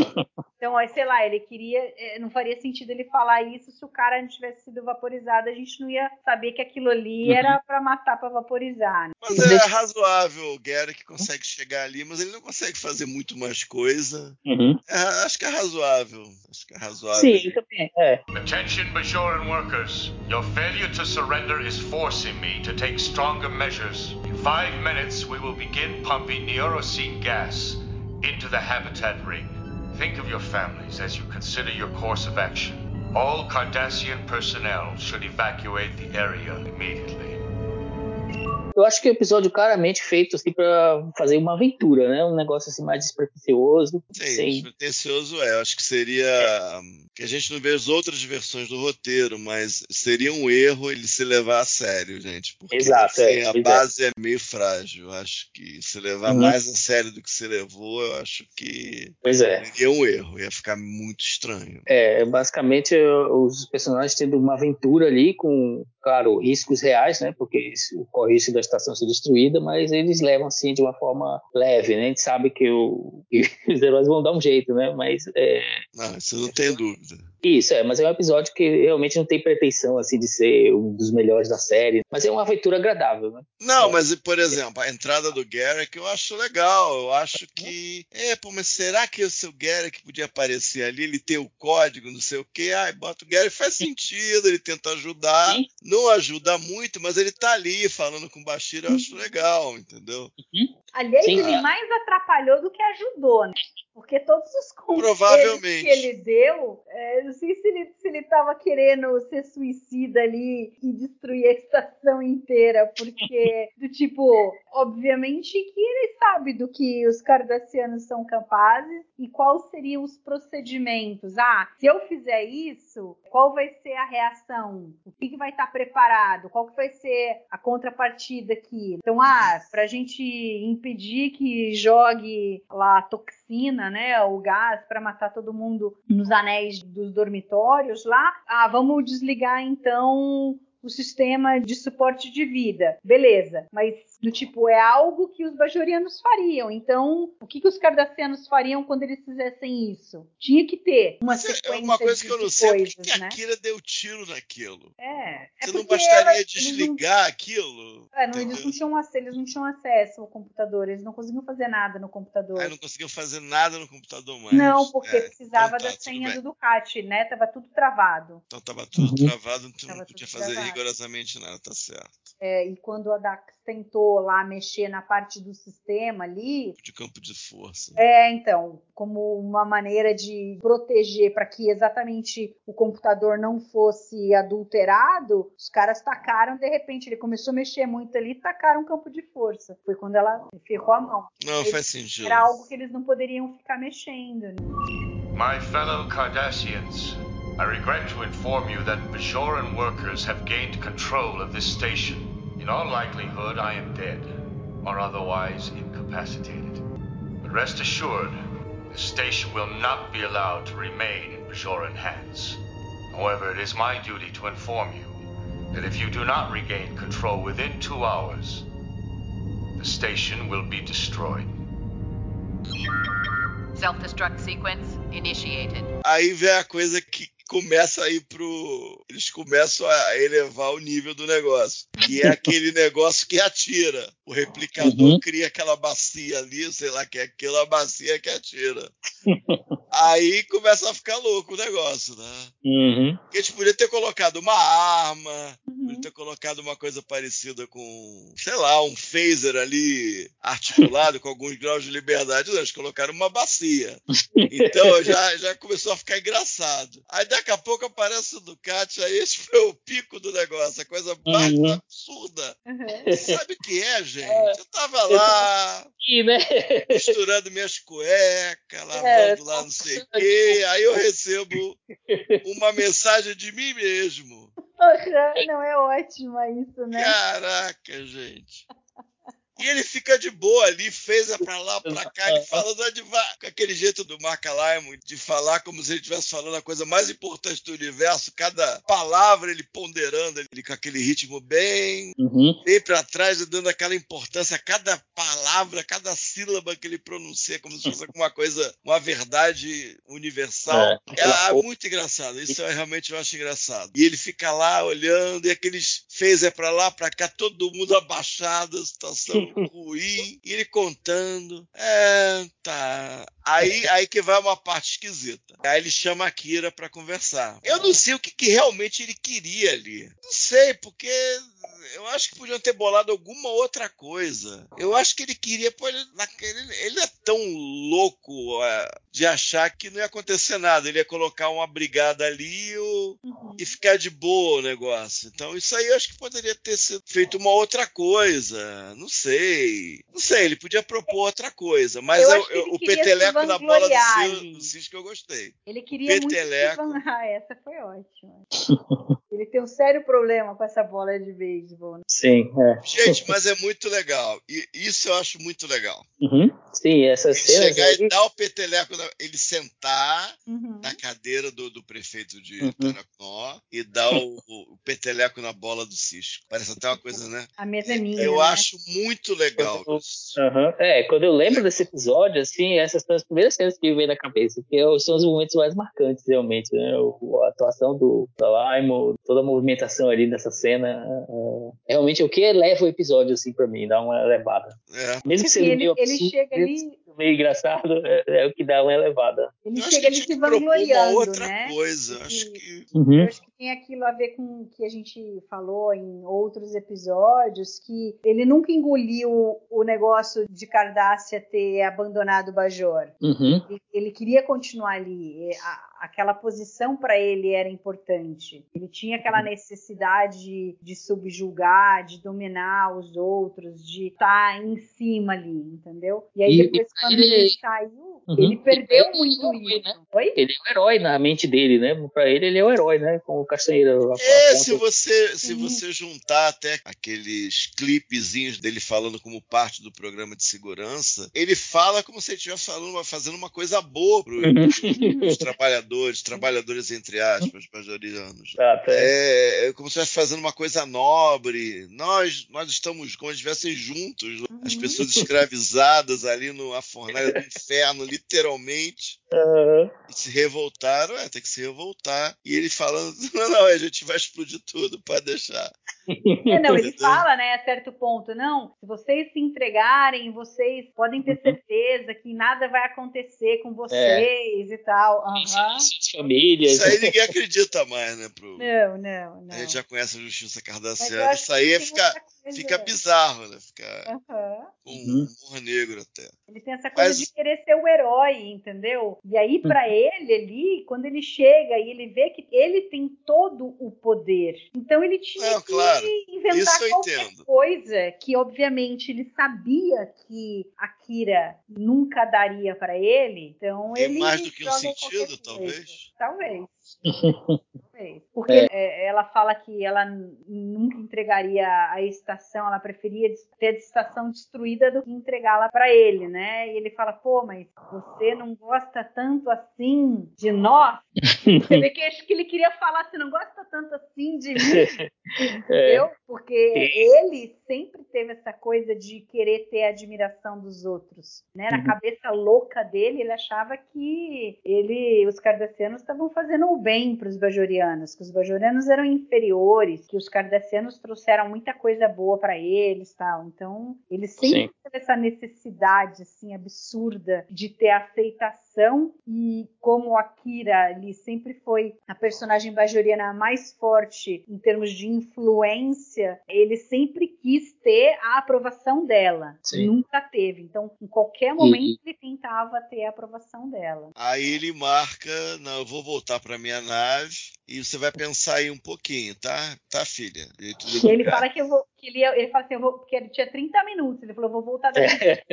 Então, sei lá, ele queria. eh, Não faria sentido ele falar isso se o cara não tivesse sido vaporizado. A gente não ia saber que aquilo ali Uhum. era pra matar, pra vaporizar. né? Mas é razoável o Garrick consegue chegar ali, mas ele não consegue fazer muito mais coisa. Uhum. É, acho que é razoável. Acho que é razoável. Sim, também. É. Attention, Bajoran workers. Your failure to surrender is forcing me to take stronger measures. In five minutes, we will begin pumping Neurocene gas into the habitat ring. Think of your families as you consider your course of action. All Cardassian personnel should evacuate the area immediately. Eu acho que é um episódio claramente feito assim para fazer uma aventura, né? Um negócio assim mais despretensioso. Sim, sem- despretensioso é. Acho que seria. hum, Que a gente não vê as outras versões do roteiro, mas seria um erro ele se levar a sério, gente. Porque Exato, é, assim, a pois é. base é. meio frágil. Eu Acho que se levar Uhum. mais a sério do que se levou, eu acho que Pois é. seria um erro. Ia ficar muito estranho. É, basicamente os personagens tendo uma aventura ali com, claro, riscos reais, né? Porque corre risco da estação ser destruída, mas eles levam assim de uma forma leve, né? A gente sabe que, o, que os heróis vão dar um jeito, né? Mas é, Não, isso não tem dúvida. Isso, é, mas é um episódio que realmente não tem pretensão assim de ser um dos melhores da série, mas é uma aventura agradável, né? Não, É. mas, por exemplo, a entrada do Garrick eu acho legal. Eu acho que. É, pô, mas será que o seu Garrick podia aparecer ali? Ele tem o código, não sei o quê. Ai, bota o Garrick, faz sentido, ele tenta ajudar. Sim. Não ajuda muito, mas ele tá ali falando com o Bashir, eu acho legal, entendeu? Aliás, Sim. ele mais atrapalhou do que ajudou, né? Porque todos os conselhos que ele deu, é, não sei se ele, se ele tava querendo ser suicida ali e destruir a estação inteira, porque, do tipo, obviamente que ele sabe do que os cardassianos são capazes e quais seriam os procedimentos. Ah, se eu fizer isso, qual vai ser a reação? O que, que vai estar preparado? Qual que vai ser a contrapartida aqui? Então, ah, pra gente impedir que jogue lá a toxina, né, o gás para matar todo mundo nos anéis dos dormitórios lá, ah, vamos desligar então o sistema de suporte de vida. Beleza, mas do tipo, é algo que os bajorianos fariam. Então, o que, que os cardassianos fariam quando eles fizessem isso? Tinha que ter uma Mas é- sequência é uma coisa de, que eu não sei, coisas, por que que né? a Kira deu tiro naquilo? É, é Você não porque bastaria ela- eles não- desligar aquilo? É, não, eles, não tinham acesso, eles não tinham acesso ao computador, eles não conseguiam fazer nada no computador. Aí não conseguiu fazer nada no computador mais. Não, porque É, precisava então tá, da senha bem. do Ducati, né? Tava tudo travado. Então tava tudo Uhum. travado, não Tava podia tudo fazer travado. Rigorosamente nada, tá certo. É, e quando a Dax tentou lá mexer na parte do sistema ali, De campo de força. é, então, como uma maneira de proteger para que exatamente o computador não fosse adulterado, os caras tacaram, de repente, ele começou a mexer muito ali, tacaram um campo de força. Foi quando ela ferrou a mão. Não, faz sentido. Era algo que eles não poderiam ficar mexendo. né? My fellow Cardassians, I regret to inform you that Bajoran workers have gained control of this station. In all likelihood, I am dead, or otherwise incapacitated. But rest assured, the station will not be allowed to remain in Bajoran hands. However, it is my duty to inform you that if you do not regain control within two hours, the station will be destroyed. Self-destruct sequence initiated. Aí vem a coisa que começa a ir pro. Eles começam a elevar o nível do negócio. Que é aquele negócio que atira. O replicador Uhum. cria aquela bacia ali, sei lá que é aquela bacia que atira. Aí começa a ficar louco o negócio, né? Uhum. Porque eles podiam ter colocado uma arma, Uhum. podiam ter colocado uma coisa parecida com, sei lá, um phaser ali articulado com alguns graus de liberdade. Não, eles colocaram uma bacia. Então já, já começou a ficar engraçado. Aí daqui a pouco aparece o Ducati, aí esse foi o pico do negócio, a coisa mais Uhum. absurda. Uhum. Sabe o que é, gente? Eu tava lá, E, né? misturando minhas cuecas, lavando É, lá não sei o quê. Aí eu recebo uma mensagem de mim mesmo. Não é ótima isso, né? Caraca, gente. E ele fica de boa ali, fez a pra lá, pra cá, ele adva- com aquele jeito do Mark Lyman, de falar como se ele estivesse falando a coisa mais importante do universo, cada palavra ele ponderando, ele com aquele ritmo bem, Uhum. bem pra trás, dando aquela importância a cada palavra, cada sílaba que ele pronuncia, como se fosse uma coisa, uma verdade universal. É, É, porra. muito engraçado, isso eu realmente eu acho engraçado. E ele fica lá olhando, e aqueles fez é pra lá, pra cá, todo mundo abaixado, a situação ruim, ele contando. É, tá. Aí, aí que vai uma parte esquisita. Aí ele chama a Kira pra conversar. Eu não sei o que, que realmente ele queria ali. Não sei, porque eu acho que podiam ter bolado alguma outra coisa. Eu acho que ele queria, pô, ele, naquele- ele é tão louco é, de achar que não ia acontecer nada. Ele ia colocar uma brigada ali o- Uhum. e ficar de boa o negócio. Então isso aí eu acho que poderia ter sido feito uma outra coisa. Não sei. Não sei, ele podia propor outra coisa. Mas Eu eu- o peteleco na bola do Cis- ali. do Cis que eu gostei. Ele queria Peteleco. muito se van- Ah, essa foi ótima. Ele tem um sério problema com essa bola de beisebol. né? Sim, é. Gente, mas é muito legal. E isso eu acho muito legal. Uhum. Sim, essas Ele cenas chegar aí. e dar o peteleco, na- ele sentar Uhum. na cadeira do, do prefeito de Uhum. Taranó e dar o, o peteleco na bola do Cisco. Parece até uma coisa, né? A mesa é minha. Eu né? acho muito legal isso. Aham. É, quando eu lembro desse episódio, assim, essas são as primeiras cenas que me vem na cabeça, que são os momentos mais marcantes, realmente, né? O- a atuação do Laimo, toda a movimentação ali dessa cena, é, realmente é o que eleva o episódio, assim, pra mim, dá uma elevada. É. Mesmo sendo ele, meio ele absurdo, chega mesmo ali, meio engraçado, é, é o que dá uma elevada. ele Eu chega ali se propor uma vangloriando, outra né? coisa. E- acho que Eu acho que tem aquilo a ver com o que a gente falou em outros episódios, que ele nunca engoliu o negócio de Cardassia ter abandonado o Bajor. Uhum. Ele, ele queria continuar ali. A, aquela posição para ele era importante. Ele tinha aquela necessidade de, de subjugar, de dominar os outros, de estar tá em cima ali, entendeu? E aí depois, e quando ele- ele saiu, Uhum. ele perdeu Ele muito é o herói, isso. né? Ele é o herói na mente dele, né? Pra ele, ele é o herói, né? Com o Castanheira. a- É, se você, se Sim. você juntar até aqueles clipezinhos dele falando como parte do programa de segurança, ele fala como se ele estivesse falando, fazendo uma coisa boa Uhum. pros trabalhadores, trabalhadores entre aspas, bajorianos. Exato, é. É, é como se estivesse fazendo uma coisa nobre. Nós, nós estamos como se estivessem juntos. As Uhum. pessoas escravizadas ali na fornalha do inferno, literalmente. E se revoltaram, é, tem que se revoltar. E ele falando, não, não, a gente vai explodir tudo, pode deixar. É, não, ele fala, né, a certo ponto, não, se vocês se entregarem, vocês podem ter Uhum. certeza que nada vai acontecer com vocês e tal. Suas famílias. Isso aí ninguém acredita mais, né? Pro... Não, não, não. A gente já conhece a justiça cardassiana. Isso aí é coisa- fica bizarro, né? Ficar Aham. com Uhum. um humor negro até. Ele tem essa coisa Mas- de querer ser o herói, entendeu? E aí, pra ele ali, quando ele chega e ele vê que ele tem todo o poder, então ele tinha que claro. inventar Isso qualquer entendo. coisa que, obviamente, ele sabia que a Kira nunca daria pra ele. Então Tem ele mais do que um sentido, coisa. talvez? Talvez. Porque É. é, ela fala que ela nunca entregaria a estação, ela preferia ter a estação destruída do que entregá-la pra ele, né? E ele fala: pô, mas você não gosta tanto assim de nós? Você vê que acho que ele queria falar: você não gosta tanto assim de mim? É. Entendeu? Porque ele sempre teve essa coisa de querer ter a admiração dos outros. Né? Na Uhum. cabeça louca dele, ele achava que ele, os cardassianos estavam fazendo o bem para os bajorianos, que os bajorianos eram inferiores, que os cardassianos trouxeram muita coisa boa para eles, tal. Então, ele sempre Sim. essa necessidade assim absurda de ter aceitação e como a Kira ali sempre foi a personagem bajoriana mais forte em termos de influência, ele sempre quis ter a aprovação dela. Sim. Nunca teve. Então, em qualquer momento ele tentava ter a aprovação dela. Aí ele marca, não, eu vou voltar pra minha nave e você vai pensar aí um pouquinho, tá? Tá, filha? Ele fala que eu vou, que ele, ia- ele fala assim, eu vou, porque ele tinha 30 minutos. Ele falou, eu vou voltar daqui.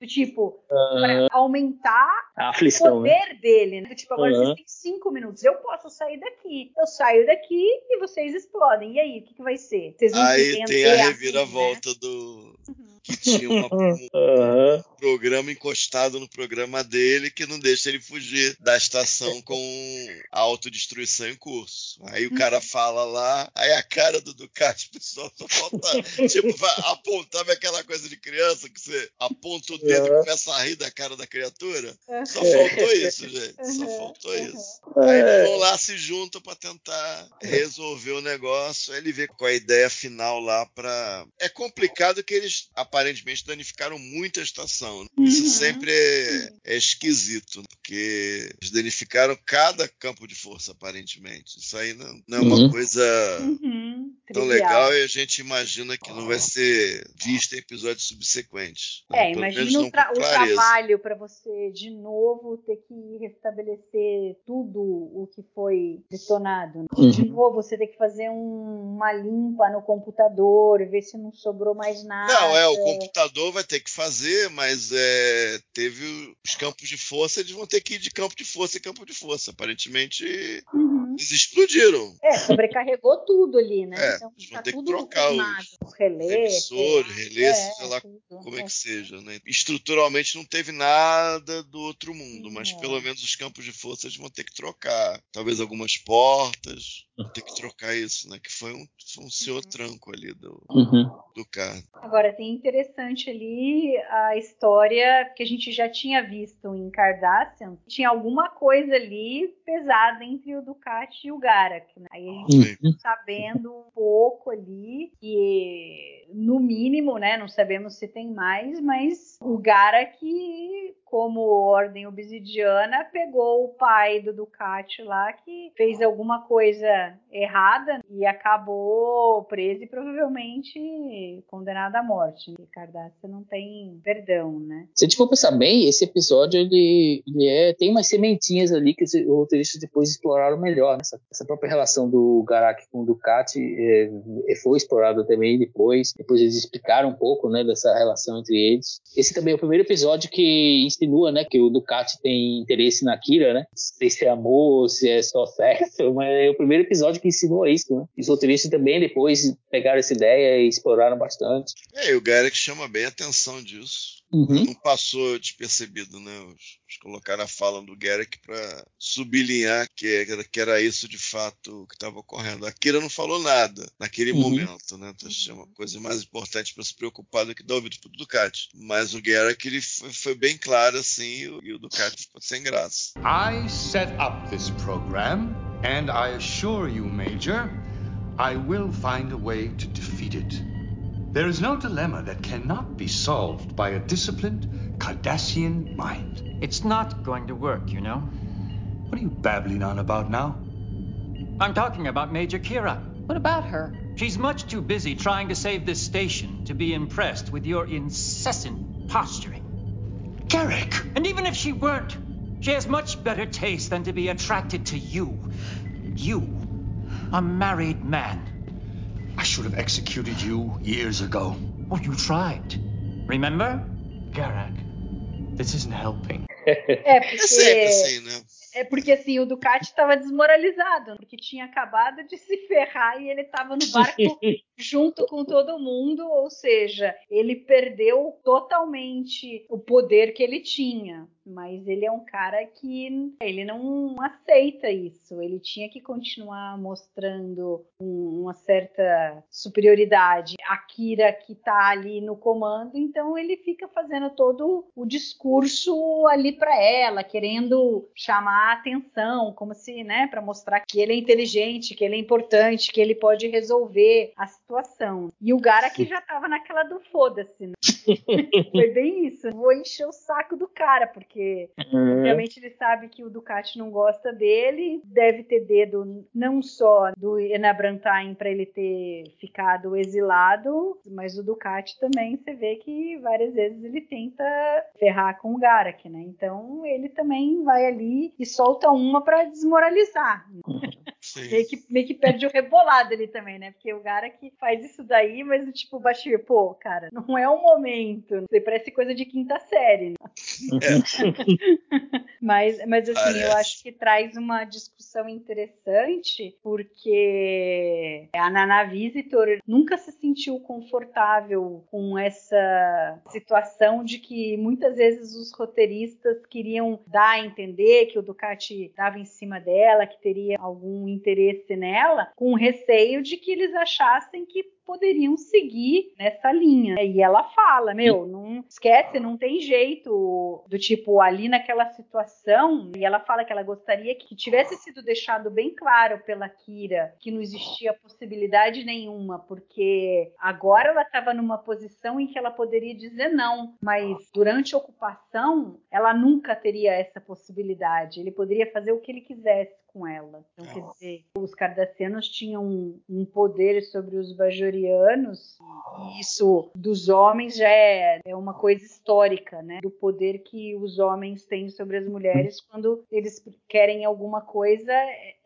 Do tipo, para aumentar A o aflição, né? poder dele, né? Tipo, agora Uhum. vocês têm cinco minutos. Eu posso sair daqui. Eu saio daqui e vocês explodem. E aí, o que, que vai ser? Vocês Aí tem a assim, reviravolta do. Que tinha uma- um programa encostado no programa dele que não deixa ele fugir da estação com a autodestruição em curso. Aí o cara fala lá, aí a cara do Ducati, pessoal, só falta tipo, vai apontar aquela coisa de criança que você aponta o dedo e Uhum. começa a rir da cara da criatura. Só faltou isso, gente. Só faltou uhum. isso. Aí É. eles vão lá, se juntam pra tentar resolver o negócio. Aí ele vê com a ideia final lá pra. É complicado que eles aparentemente danificaram muito a estação. né? Isso Uhum. sempre é, é esquisito, porque eles danificaram cada campo de força, aparentemente. Isso aí não, não é uma Uhum. coisa Uhum, tão trivial. legal e a gente imagina que não vai ser vista em episódios subsequentes. né? É, Pelo imagina o, tra- o trabalho para você de novo ter que restabelecer tudo o que foi detonado. né? De Uhum. novo, você tem que fazer um- uma limpa no computador, ver se não sobrou mais nada. Não, é, o computador vai ter que fazer, mas é, teve os campos de força, eles vão ter que ir de campo de força em campo de força. Aparentemente, Uhum. eles explodiram. É, sobrecarregou tudo ali, né? É, então eles tá vão ter que tudo trocar queimado. Lá. relés, É, sei lá tudo. como é É. que seja, né? Estruturalmente não teve nada do outro mundo, mas pelo menos os campos de força eles vão ter que trocar. Talvez algumas portas, vão ter que trocar isso, né? Que foi um, foi um senhor tranco ali do, Uhum. do carro. Agora, tem interessante ali a história que a gente já tinha visto em Cardassian. Tinha alguma coisa ali pesada entre o Ducati e o Garak. Né? Aí a gente Uhum. sabendo um pouco ali que, no mínimo, né? Não sabemos se tem mais, mas o o Garak como ordem obsidiana, pegou o pai do Ducati lá que fez alguma coisa errada e acabou preso e provavelmente condenado à morte. E Cardácia não tem perdão, né? Se a gente for pensar bem, esse episódio ele, ele é, tem umas sementinhas ali que os roteiristas depois exploraram melhor. Né? Essa, essa própria relação do Garak com o Ducati é, foi explorada também depois. Depois eles explicaram um pouco né, dessa relação entre eles. Esse também é o primeiro episódio que insinua, né, que o Ducati tem interesse na Kira, né? Se é amor, se é só sexo, mas é o primeiro episódio que insinua isso, né? Os roteiristas também depois pegaram essa ideia e exploraram bastante. É, e o Garek chama bem a atenção disso. Uhum. Não passou despercebido, né? Os, os colocaram a fala do Garrick para sublinhar que, que era isso de fato que estava ocorrendo. A Kira não falou nada naquele uhum. momento, né? Então, é uma coisa mais importante para se preocupar do que dar ouvido pro Ducati. Mas o Garrick ele foi, foi bem claro assim e o, e o Ducati ficou sem graça. I set up this program and I assure you, Major, I will find a way to defeat it. There is no dilemma that cannot be solved by a disciplined Cardassian mind. It's not going to work, you know. What are you babbling on about now? I'm talking about Major Kira. What about her? She's much too busy trying to save this station to be impressed with your incessant posturing. Garrick! And even if she weren't, she has much better taste than to be attracted to you. You, a married man. I should have executed you years ago. Oh, you tried. Remember? Garak, this isn't helping. É, porque... É sempre assim, né? É porque assim, o Ducati estava desmoralizado, porque tinha acabado de se ferrar e ele estava no barco junto com todo mundo, ou seja, ele perdeu totalmente o poder que ele tinha. Mas ele é um cara que ele não aceita isso. Ele tinha que continuar mostrando um, uma certa superioridade. A Kira que tá ali no comando, então ele fica fazendo todo o discurso ali para ela, querendo chamar a atenção, como se, né, para mostrar que ele é inteligente, que ele é importante, que ele pode resolver a situação. E o Gara que já tava naquela do foda-se, né? Foi bem isso. Vou encher o saco do cara, porque Uhum. obviamente ele sabe que o Ducati não gosta dele, deve ter dedo não só do Enabrantain para ele ter ficado exilado, mas o Ducati também você vê que várias vezes ele tenta ferrar com o Garak, né? Então ele também vai ali e solta uma para desmoralizar. Sim. Meio que, meio que perde o rebolado ali também, né? Porque o cara que faz isso daí, mas tipo, Bashir, pô, cara, não é o momento. Você parece coisa de quinta série. Né? mas, mas assim, eu Parece. acho que traz uma discussão interessante, porque a Nana Visitor nunca se sentiu confortável com essa situação de que muitas vezes os roteiristas queriam dar a entender que o Ducati estava em cima dela, que teria algum interesse nela, com receio de que eles achassem que poderiam seguir nessa linha. E ela fala, meu, não esquece, não tem jeito do tipo ali naquela situação. E ela fala que ela gostaria que tivesse sido deixado bem claro pela Kira que não existia possibilidade nenhuma, porque agora ela estava numa posição em que ela poderia dizer não, mas durante a ocupação ela nunca teria essa possibilidade. Ele poderia fazer o que ele quisesse com ela. Então, quer dizer, os cardassianos tinham um, um poder sobre os bajorianos, e isso dos homens já é, é uma coisa histórica, né? Do poder que os homens têm sobre as mulheres quando eles querem alguma coisa,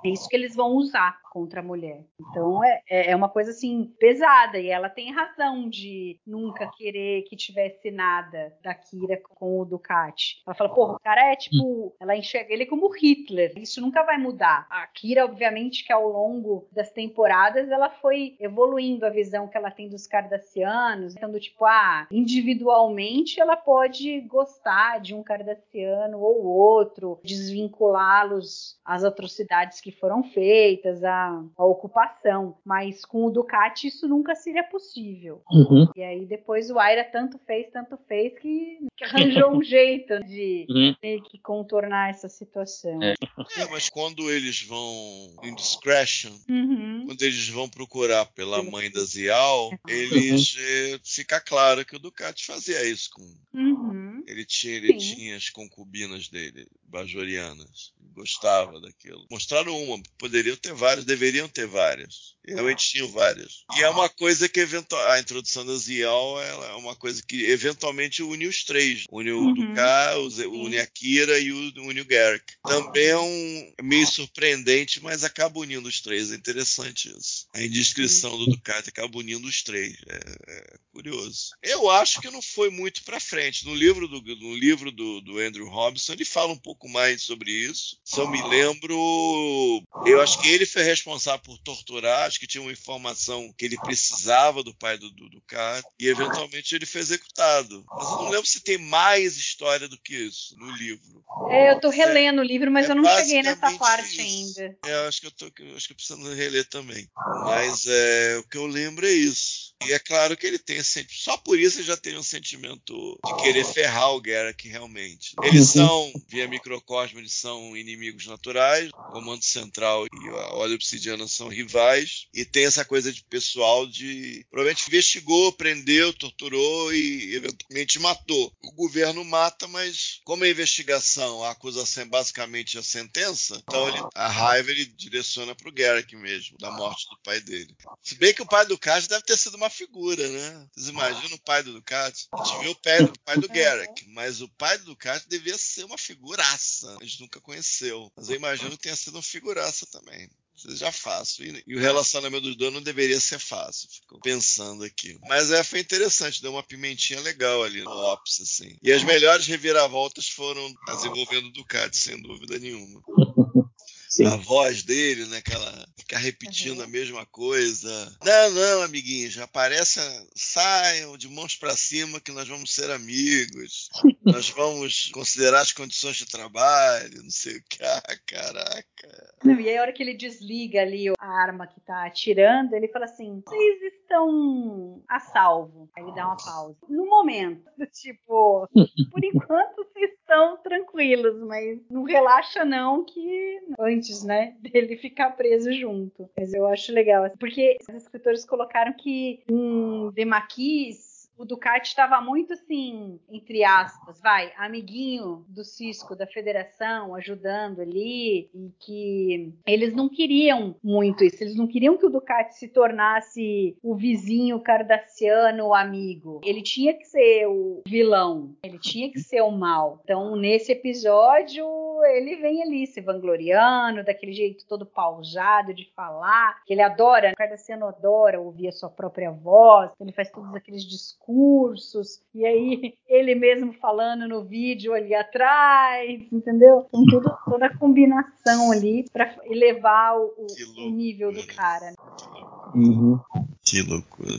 é isso que eles vão usar contra a mulher. Então é, é uma coisa assim pesada e ela tem razão de nunca querer que tivesse nada da Kira com o Ducati. Ela fala, porra, o cara é tipo, ela enxerga ele como Hitler. Isso nunca vai mudar. A Kira, obviamente, que ao longo das temporadas ela foi evoluindo a visão que ela tem dos cardassianos, então tipo, ah, individualmente ela pode gostar de um cardassiano ou outro, desvinculá-los às atrocidades que foram feitas, a, a ocupação, mas com o Ducati isso nunca seria possível. Uhum. E aí depois o Aira tanto fez, tanto fez que, que arranjou um jeito de Uhum. ter que contornar essa situação. É. É, mas quando eles vão em discretion, Uhum. quando eles vão procurar pela mãe da Zial, eles eh, fica claro que o Ducati fazia isso com Uhum. ele tinha ele tinha as concubinas dele, bajorianas, gostava daquilo. Mostraram uma, poderiam ter várias, deveriam ter várias. Realmente tinham várias. E é uma coisa que eventual, a introdução da Zial é uma coisa que eventualmente une os três, une o Uhum. Ze- une a Kira e o une o Garrick. Também é um meio surpreendente, mas acaba unindo os três. É interessante isso. A indiscrição do Ducati acaba unindo os três. É, é curioso. Eu acho que não foi muito pra frente. No livro do, no livro do, do Andrew Robinson, ele fala um pouco mais sobre isso. Se eu me lembro, eu acho que ele foi responsável por torturar. Acho que tinha uma informação que ele precisava do pai do, do Ducati. E eventualmente ele foi executado. Mas eu não lembro se tem mais história do que isso no livro. É, eu tô relendo o livro, mas é eu não cheguei nessa parte isso. ainda. É, eu acho que eu tô, acho que eu preciso reler também. Mas é, o que eu lembro é isso. E é claro que ele tem esse, só por isso ele já tem um sentimento de querer ferrar o Garrick realmente. Eles são, via microcosmo, eles são inimigos naturais. O Comando Central e a Ordem Obsidiana são rivais. E tem essa coisa de pessoal de provavelmente investigou, prendeu, torturou e eventualmente matou. O governo mata, mas como a investigação, a acusação é basicamente a sentença, então ele- a raiva ele direciona pro Garrick mesmo, da morte do pai dele. Se bem que o pai do Ducati deve ter sido uma figura, né? Vocês imaginam o pai do Ducati? A gente o pai, o pai do Garrick, mas o pai do Ducati devia ser uma figuraça. A gente nunca conheceu. Mas eu imagino que tenha sido uma figuraça também. Seja fácil. E, e o relacionamento dos dois não deveria ser fácil. Fico pensando aqui. Mas é, foi interessante, deu uma pimentinha legal ali no Ops, assim. E as melhores reviravoltas foram as envolvendo o Ducati, sem dúvida nenhuma. Sim. A voz dele, né? Aquela. Ficar repetindo a mesma coisa. Não, não, amiguinhos, aparece, saiam de mãos pra cima que nós vamos ser amigos. nós vamos considerar as condições de trabalho, não sei o que. Ah, caraca. Não, e aí, a hora que ele desliga ali a arma que tá atirando, ele fala assim: vocês estão a salvo. Aí ele dá uma pausa. No momento, tipo, por enquanto vocês tranquilos, mas não relaxa, não, que antes, né, dele ficar preso junto. Mas eu acho legal, assim, porque os escritores colocaram que em Demaquis o Ducati estava muito assim, entre aspas, vai, amiguinho do Cisco, da federação, ajudando ali, e que eles não queriam muito isso, eles não queriam que o Ducati se tornasse o vizinho cardassiano, amigo. Ele tinha que ser o vilão, ele tinha que ser o mal. Então, nesse episódio, ele vem ali se vangloriando, daquele jeito todo pausado de falar, que ele adora, o cardassiano adora ouvir a sua própria voz, ele faz todos aqueles discursos, e aí ele mesmo falando no vídeo ali atrás, entendeu? Então, tudo, toda a combinação ali para elevar o, o- o nível do cara. Uhum. Que loucura.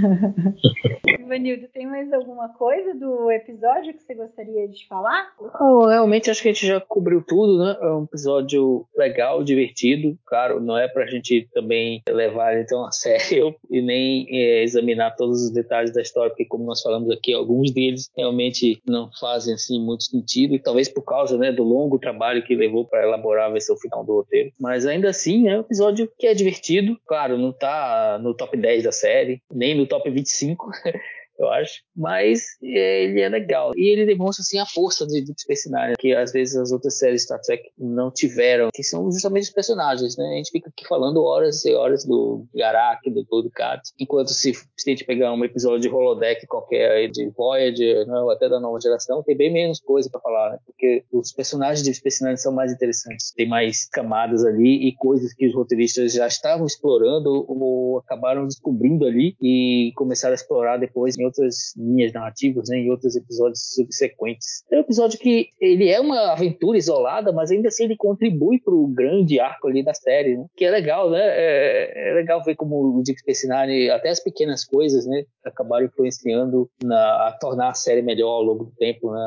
Ivanildo, tem mais alguma coisa do episódio que você gostaria de falar? Não, realmente acho que a gente já cobriu tudo, né? É um episódio legal, divertido. Claro, não é pra gente também levar ele tão a sério e nem é, examinar todos os detalhes da história, porque como nós falamos aqui, alguns deles realmente não fazem assim muito sentido, e talvez por causa né, do longo trabalho que levou para elaborar a versão final do roteiro. Mas ainda assim, é um episódio que é divertido. Claro, não tá no top 10 da série, nem no top 25. Eu acho. Mas é, ele é legal. E ele demonstra, assim, a força de Space Nine, que às vezes as outras séries Star Trek não tiveram, que são justamente os personagens, né? A gente fica aqui falando horas e horas do Garak, do Ducat, enquanto se, se a gente pegar um episódio de holodeck qualquer aí, de Voyager, né, ou até da nova geração, tem bem menos coisa para falar, né? Porque os personagens de Space Nine são mais interessantes. Tem mais camadas ali e coisas que os roteiristas já estavam explorando ou acabaram descobrindo ali e começaram a explorar depois em outras linhas narrativas, né, em outros episódios subsequentes. É um episódio que ele é uma aventura isolada, mas ainda assim ele contribui para o grande arco ali da série, né? que é legal, né? É, é, legal ver como o Dick Pessinari, até as pequenas coisas, né, acabaram influenciando na, a tornar a série melhor ao longo do tempo, né?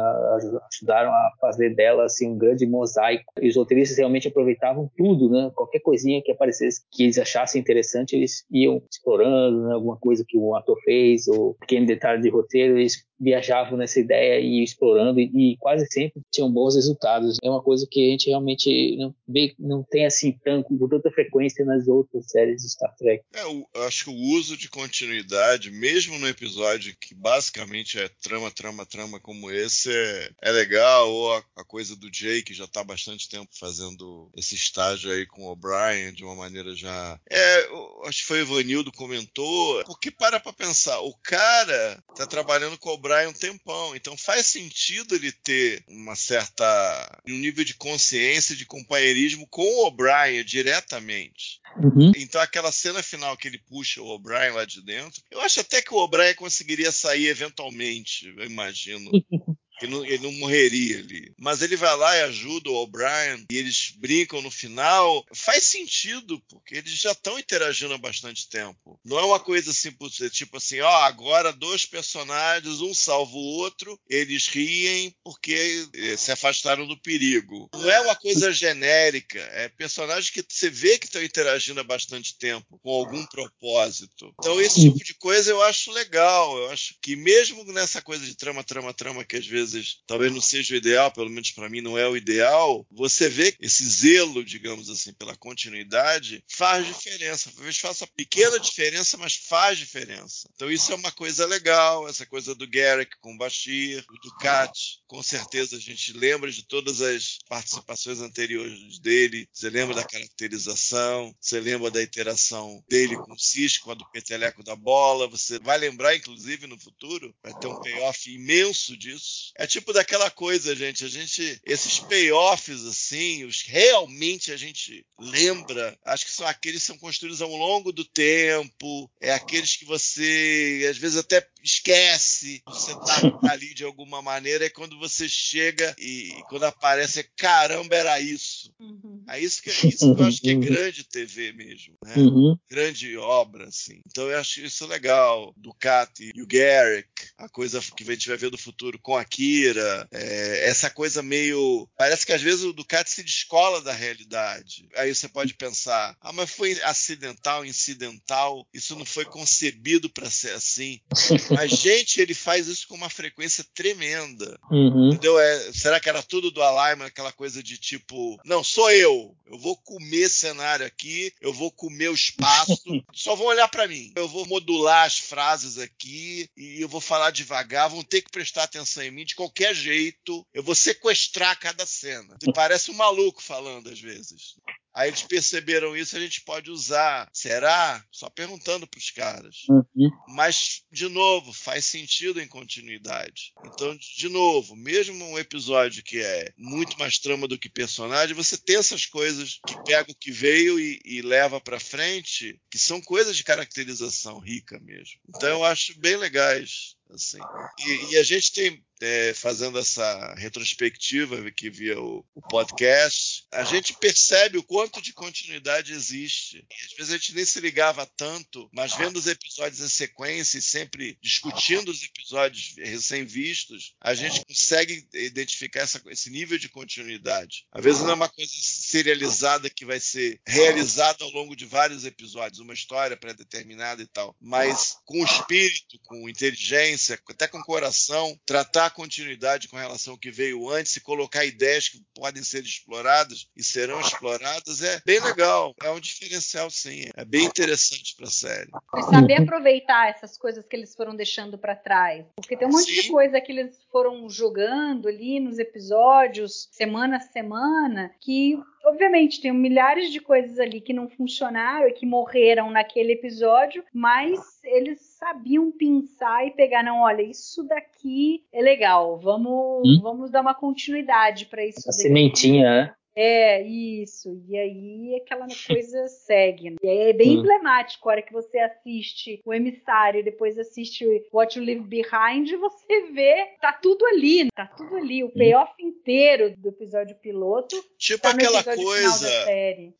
ajudaram a fazer dela assim um grande mosaico. E os roteiristas realmente aproveitavam tudo, né? Qualquer coisinha que aparecesse que eles achassem interessante, eles iam explorando, né? alguma coisa que o ator fez ou pequeno detalhe de roteiro, eles viajavam nessa ideia e explorando e, e, quase sempre tinham bons resultados. É uma coisa que a gente realmente não vê, não tem assim tanto, com tanta frequência nas outras séries de Star Trek. É, eu acho que o uso de continuidade, mesmo no episódio que basicamente é trama, trama, trama como esse, é, é legal. Ou a, a, coisa do Jay, que já está há bastante tempo fazendo esse estágio aí com o O'Brien, de uma maneira já. É, acho que foi o Ivanildo comentou, porque para pra pensar, o cara tá trabalhando com o O'Brien um tempão. Então faz sentido ele ter uma certa. um nível de consciência, de companheirismo com o O'Brien diretamente. Uhum. Então aquela cena final que ele puxa o O'Brien lá de dentro, eu acho até que o O'Brien conseguiria sair eventualmente, eu imagino. Ele não, ele não, morreria ali. Mas ele vai lá e ajuda o O'Brien e eles brincam no final. Faz sentido, porque eles já estão interagindo há bastante tempo. Não é uma coisa assim, tipo assim, ó, agora dois personagens, um salva o outro, eles riem porque eh, se afastaram do perigo. Não é uma coisa genérica, é personagens que você vê que estão interagindo há bastante tempo, com algum propósito. Então, esse tipo de coisa eu acho legal. Eu acho que mesmo nessa coisa de trama, trama, trama, que às vezes vezes talvez não seja o ideal, pelo menos para mim não é o ideal, você vê esse zelo, digamos assim, pela continuidade faz diferença. Talvez faça pequena diferença, mas faz diferença. Então isso é uma coisa legal, essa coisa do Garrick com o Bashir, o Ducati. Com certeza a gente lembra de todas as participações anteriores dele, você lembra da caracterização, você lembra da interação dele com o Cisco, a do peteleco da bola, você vai lembrar, inclusive, no futuro, vai ter um payoff imenso disso. É tipo daquela coisa, gente. A gente. Esses payoffs, assim, os realmente a gente lembra. Acho que são aqueles que são construídos ao longo do tempo. É aqueles que você, às vezes, até esquece. Você tá ali de alguma maneira. É quando você chega e, e quando aparece, caramba, era isso. Uhum. É isso que, é isso que eu acho que é grande TV mesmo. Né? Uhum. Grande obra, assim. Então eu acho isso legal. Ducati e o Garrick, a coisa que a gente vai ver do futuro com aqui Akira, é, essa coisa meio. Parece que às vezes o Ducati se descola da realidade. Aí você pode pensar, ah, mas foi acidental, incidental, isso não foi concebido para ser assim. Mas, gente, ele faz isso com uma frequência tremenda. Uhum. Entendeu? É, será que era tudo do Alignment, aquela coisa de tipo, não, sou eu, eu vou comer cenário aqui, eu vou comer o espaço, só vão olhar para mim. Eu vou modular as frases aqui e eu vou falar devagar, vão ter que prestar atenção em mim de qualquer jeito, eu vou sequestrar cada cena. Parece um maluco falando às vezes. Aí eles perceberam isso, a gente pode usar. Será? Só perguntando para os caras. Uhum. Mas, de novo, faz sentido em continuidade. Então, de novo, mesmo um episódio que é muito mais trama do que personagem, você tem essas coisas que pega o que veio e, e leva para frente, que são coisas de caracterização rica mesmo. Então, eu acho bem legais. Assim. E, e a gente tem é, fazendo essa retrospectiva que via o, o, podcast, a gente percebe o quanto de continuidade existe. Às vezes a gente nem se ligava tanto, mas vendo os episódios em sequência e sempre discutindo os episódios recém-vistos, a gente consegue identificar essa, esse nível de continuidade. Às vezes não é uma coisa serializada que vai ser realizada ao longo de vários episódios, uma história pré-determinada e tal, mas com espírito, com inteligência, até com coração, tratar continuidade com relação ao que veio antes e colocar ideias que podem ser exploradas e serão exploradas é bem legal. É um diferencial, sim. É bem interessante para a série. E saber aproveitar essas coisas que eles foram deixando para trás. Porque tem um monte sim. de coisa que eles foram jogando ali nos episódios, semana a semana, que obviamente tem milhares de coisas ali que não funcionaram e que morreram naquele episódio, mas eles sabiam pensar e pegar, não, olha, isso daqui é legal, vamos, hum? vamos dar uma continuidade para isso. A sementinha, né? É, isso. E aí aquela coisa segue. Né? E aí é bem hum. emblemático. A hora que você assiste o emissário, depois assiste What You Leave Behind, você vê, tá tudo ali, tá tudo ali. O payoff inteiro do episódio piloto. Tipo tá aquela coisa.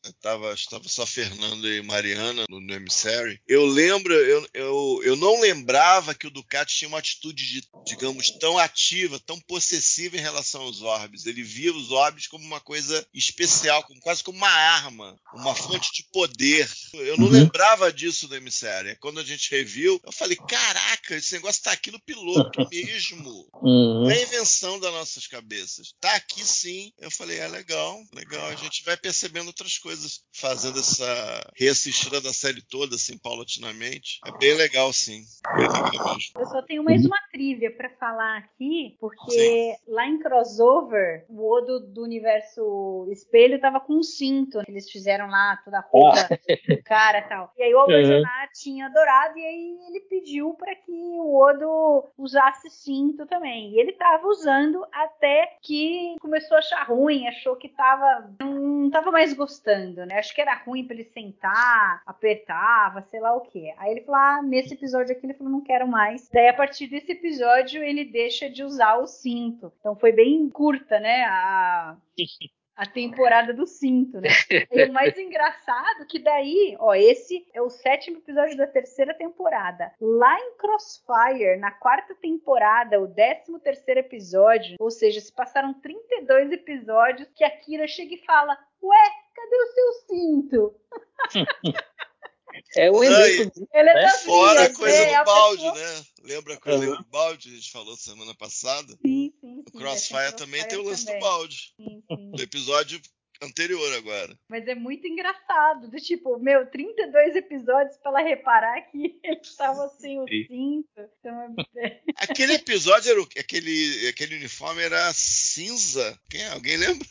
Eu tava, estava só Fernando e Mariana no, no Emissary. Eu lembro, eu, eu, eu não lembrava que o Ducati tinha uma atitude, de, digamos, tão ativa, tão possessiva em relação aos orbes. Ele via os orbes como uma coisa especial, como, quase como uma arma, uma fonte de poder. Eu não uhum. lembrava disso do Emissary. Quando a gente reviu, eu falei: caraca, esse negócio tá aqui no piloto mesmo. Uhum. Não é invenção das nossas cabeças. Tá aqui sim. Eu falei: é legal, legal. A gente vai percebendo outras coisas fazendo essa reassistida da série toda, assim, paulatinamente. É bem legal, sim. Bem legal mesmo. Eu só tenho mais uma trivia para falar aqui, porque sim. lá em Crossover, o Odo do universo espelho tava com um cinto. Eles fizeram lá toda a roupa do cara e tal. E aí o Alberto uhum. tinha adorado, e aí ele pediu para que o Odo usasse cinto também. E ele tava usando até que começou a achar ruim, achou que tava. não tava mais gostando, né? Acho que era ruim para ele sentar, apertava, sei lá o que. Aí ele falou: ah, nesse episódio aqui, ele falou: não quero mais. Daí a partir desse episódio, ele deixa de usar o cinto. Então foi bem curta, né? A. a temporada do cinto, né? E o mais engraçado que daí, ó, esse é o sétimo episódio da terceira temporada. Lá em Crossfire, na quarta temporada, o décimo terceiro episódio, ou seja, se passaram 32 episódios que a Kira chega e fala, ué, cadê o seu cinto? É o exemplo. Ele é né? Fora a coisa é, do balde, pessoa... né? Lembra a coisa uhum. do balde que a gente falou semana passada? Sim, sim. sim o Crossfire também tem o lance também. do balde. Sim, sim. Do episódio anterior agora. Mas é muito engraçado, do tipo, meu, 32 episódios para ela reparar que ele estava sem o cinto. Então é... aquele episódio era o, aquele aquele uniforme era cinza. Quem alguém lembra?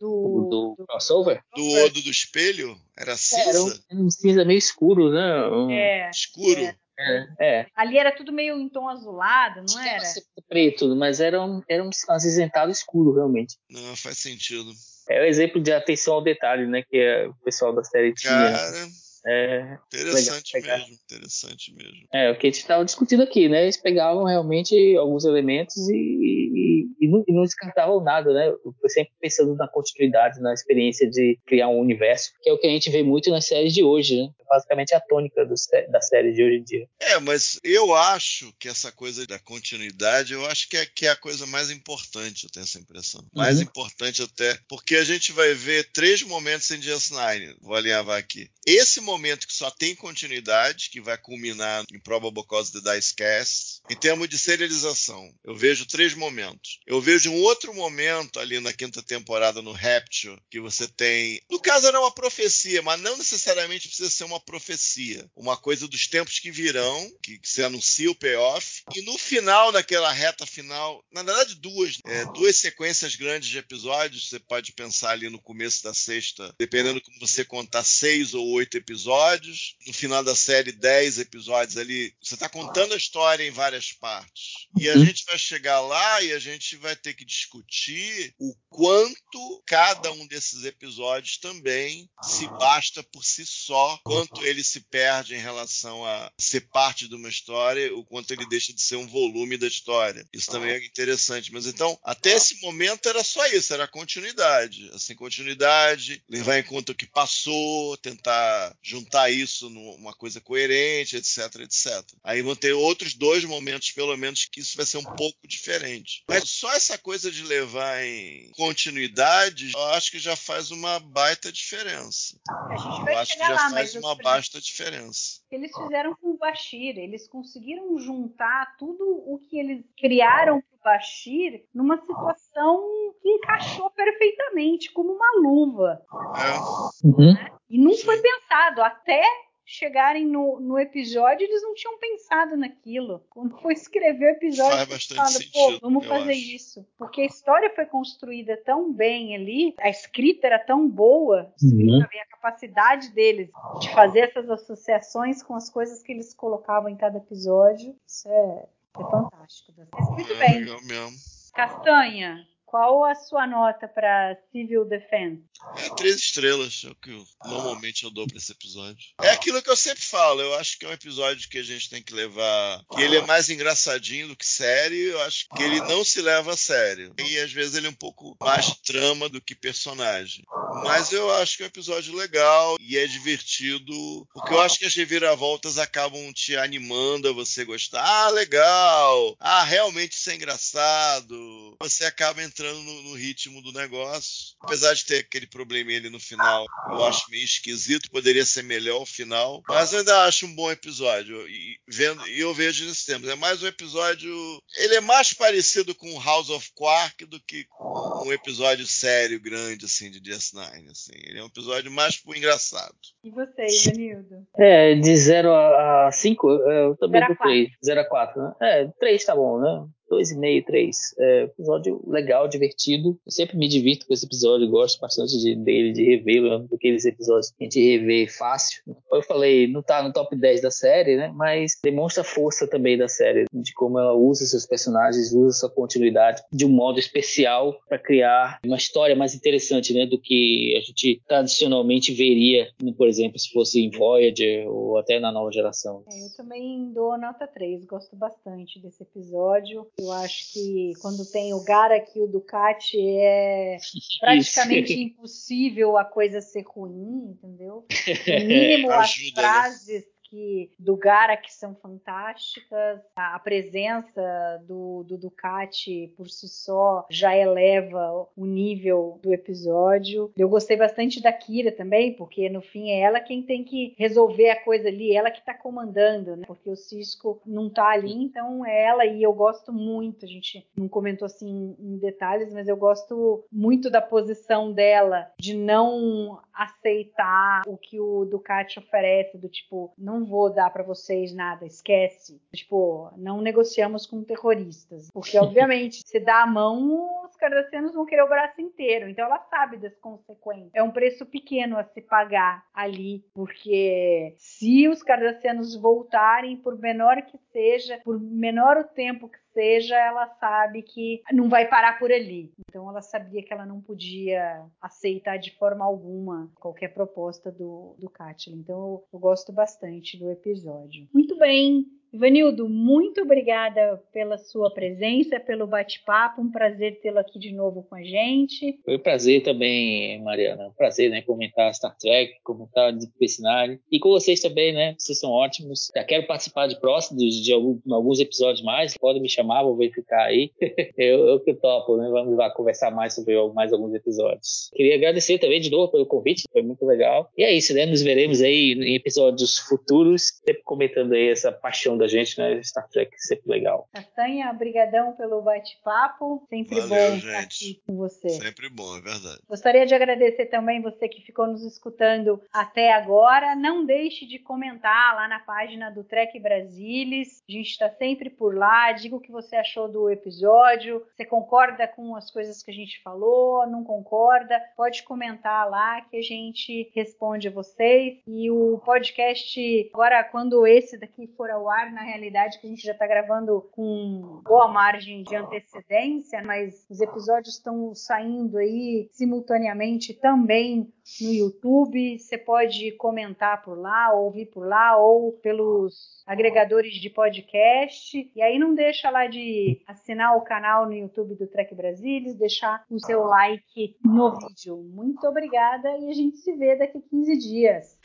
Do, do, do crossover? Do Odo do espelho? Era cinza? É, era um, um, cinza meio escuro, né? Um... É, escuro. É. É, é. Ali era tudo meio em tom azulado, não era? Preto, mas era um, era um acinzentado escuro, realmente. Não, faz sentido. É o exemplo de atenção ao detalhe, né? Que é o pessoal da série tinha. Cara, é, interessante mesmo, interessante mesmo. É, o que a gente estava discutindo aqui, né? Eles pegavam realmente alguns elementos e, e, e, não, e, não, descartavam nada, né? Eu sempre pensando na continuidade, na experiência de criar um universo, que é o que a gente vê muito nas séries de hoje, né? Basicamente a tônica do, da série de hoje em dia. É, mas eu acho que essa coisa da continuidade, eu acho que é, que é a coisa mais importante, eu tenho essa impressão. Mais uhum. importante até, porque a gente vai ver três momentos em DS9, vou alinhavar aqui. Esse momento que só tem continuidade, que vai culminar em Probable Cause the Dice Cast. Em termos de serialização, eu vejo três momentos. Eu vejo um outro momento ali na quinta temporada no Rapture, que você tem. No caso, era uma profecia, mas não necessariamente precisa ser uma profecia. Uma coisa dos tempos que virão, que, que se anuncia o payoff. E no final, naquela reta final, na verdade, duas, é, duas sequências grandes de episódios. Você pode pensar ali no começo da sexta, dependendo como você contar seis ou oito episódios. No final da série, dez episódios ali. Você está contando a história em várias partes. E a uhum. gente vai chegar lá e a gente vai ter que discutir o quanto cada um desses episódios também se basta por si só, quanto ele se perde em relação a ser parte de uma história, o quanto ele deixa de ser um volume da história. Isso também é interessante. Mas então, até esse momento era só isso, era continuidade. Assim, continuidade, levar em conta o que passou, tentar juntar isso numa coisa coerente, etc, etc. Aí vão ter outros dois momentos, pelo menos, que isso vai ser um pouco diferente. Mas só essa coisa de levar em continuidade, eu acho que já faz uma baita diferença. eu acho que já lá, faz uma baita diferença. Eles fizeram com o Bashir, eles conseguiram juntar tudo o que eles criaram Bashir numa situação que encaixou perfeitamente, como uma luva. É. Uhum. Né? E não foi pensado até chegarem no, no episódio, eles não tinham pensado naquilo. Quando foi escrever o episódio, Faz bastante sentido, pô, vamos fazer acho. isso. Porque a história foi construída tão bem ali, a escrita era tão boa, uhum. a capacidade deles de fazer essas associações com as coisas que eles colocavam em cada episódio. Isso é, é fantástico. Muito é, bem. Legal mesmo. Castanha, Qual a sua nota para Civil Defense? É três estrelas, é o que eu, normalmente eu dou para esse episódio. É aquilo que eu sempre falo, eu acho que é um episódio que a gente tem que levar. que ele é mais engraçadinho do que sério, eu acho que ele não se leva a sério. E às vezes ele é um pouco mais trama do que personagem. Mas eu acho que é um episódio legal e é divertido, porque eu acho que as reviravoltas acabam te animando a você gostar. Ah, legal! Ah, realmente isso é engraçado. Você acaba entrando no, no ritmo do negócio. Apesar de ter aquele probleminha ali no final, eu acho meio esquisito, poderia ser melhor o final. Mas eu ainda acho um bom episódio. E, vendo, e eu vejo nesse tempo. É mais um episódio. Ele é mais parecido com House of Quark do que um episódio sério, grande, assim, de DS9. Assim. Ele é um episódio mais pro engraçado. E você, Ivanildo? É, de 0 a 5, eu também dou 3. 0 a 4, né? É, 3 tá bom, né? Dois e meio, três. É, episódio legal, divertido. Eu sempre me divirto com esse episódio, gosto bastante de, dele, de revê-lo, daqueles episódios que a gente revê fácil. Eu falei, não tá no top 10 da série, né? Mas demonstra a força também da série, de como ela usa seus personagens, usa sua continuidade de um modo especial para criar uma história mais interessante, né? Do que a gente tradicionalmente veria, por exemplo, se fosse em Voyager ou até na nova geração. É, eu também dou nota 3, gosto bastante desse episódio. Eu acho que quando tem o Garak e o Ducati é praticamente Isso. impossível a coisa ser ruim, entendeu? No mínimo as né? Que do Gara que são fantásticas. A, presença do, do Ducati por si só já eleva o nível do episódio. Eu gostei bastante da Kira também, porque no fim é ela quem tem que resolver a coisa ali, ela que tá comandando, né? Porque o Cisco não tá ali, então é ela e eu gosto muito. A gente não comentou assim em detalhes, mas eu gosto muito da posição dela de não aceitar o que o Ducati oferece, do tipo, não não vou dar para vocês nada, esquece. Tipo, não negociamos com terroristas. Porque, obviamente, se dá a mão, cardassianos vão querer o braço inteiro. Então, ela sabe das consequências. É um preço pequeno a se pagar ali, porque se os cardassianos voltarem, por menor que seja, por menor o tempo que seja, ela sabe que não vai parar por ali. Então ela sabia que ela não podia aceitar de forma alguma qualquer proposta do, do Catlin. Então eu, eu gosto bastante do episódio. Muito bem, Ivanildo, muito obrigada pela sua presença, pelo bate-papo. Um prazer tê-lo aqui de novo com a gente. Foi um prazer também, Mariana. Um prazer, né? Comentar Star Trek, comentar de cenário. E com vocês também, né? Vocês são ótimos. Já quero participar de próximos, de, alguns episódios mais. Podem me chamar, vou verificar aí. eu, eu que topo, né? Vamos lá conversar mais sobre mais alguns episódios. Queria agradecer também de novo pelo convite, foi muito legal. E é isso, né? Nos veremos aí em episódios futuros, sempre comentando aí essa paixão da gente, né? Star Trek sempre legal. Castanha, brigadão pelo bate-papo. Sempre Valeu, bom gente. estar aqui com você. Sempre bom, é verdade. Gostaria de agradecer também você que ficou nos escutando até agora. Não deixe de comentar lá na página do Trek Brasilis. A gente está sempre por lá. Diga o que você achou do episódio. Você concorda com as coisas que a gente falou? Não concorda? Pode comentar lá que a gente responde a vocês. E o podcast, agora, quando esse daqui for ao ar, na realidade, que a gente já está gravando com boa margem de antecedência, mas os episódios estão saindo aí simultaneamente também no YouTube. Você pode comentar por lá, ouvir por lá, ou pelos agregadores de podcast. E aí não deixa lá de assinar o canal no YouTube do Trek Brasilis, deixar o seu like no vídeo. Muito obrigada e a gente se vê daqui a 15 dias.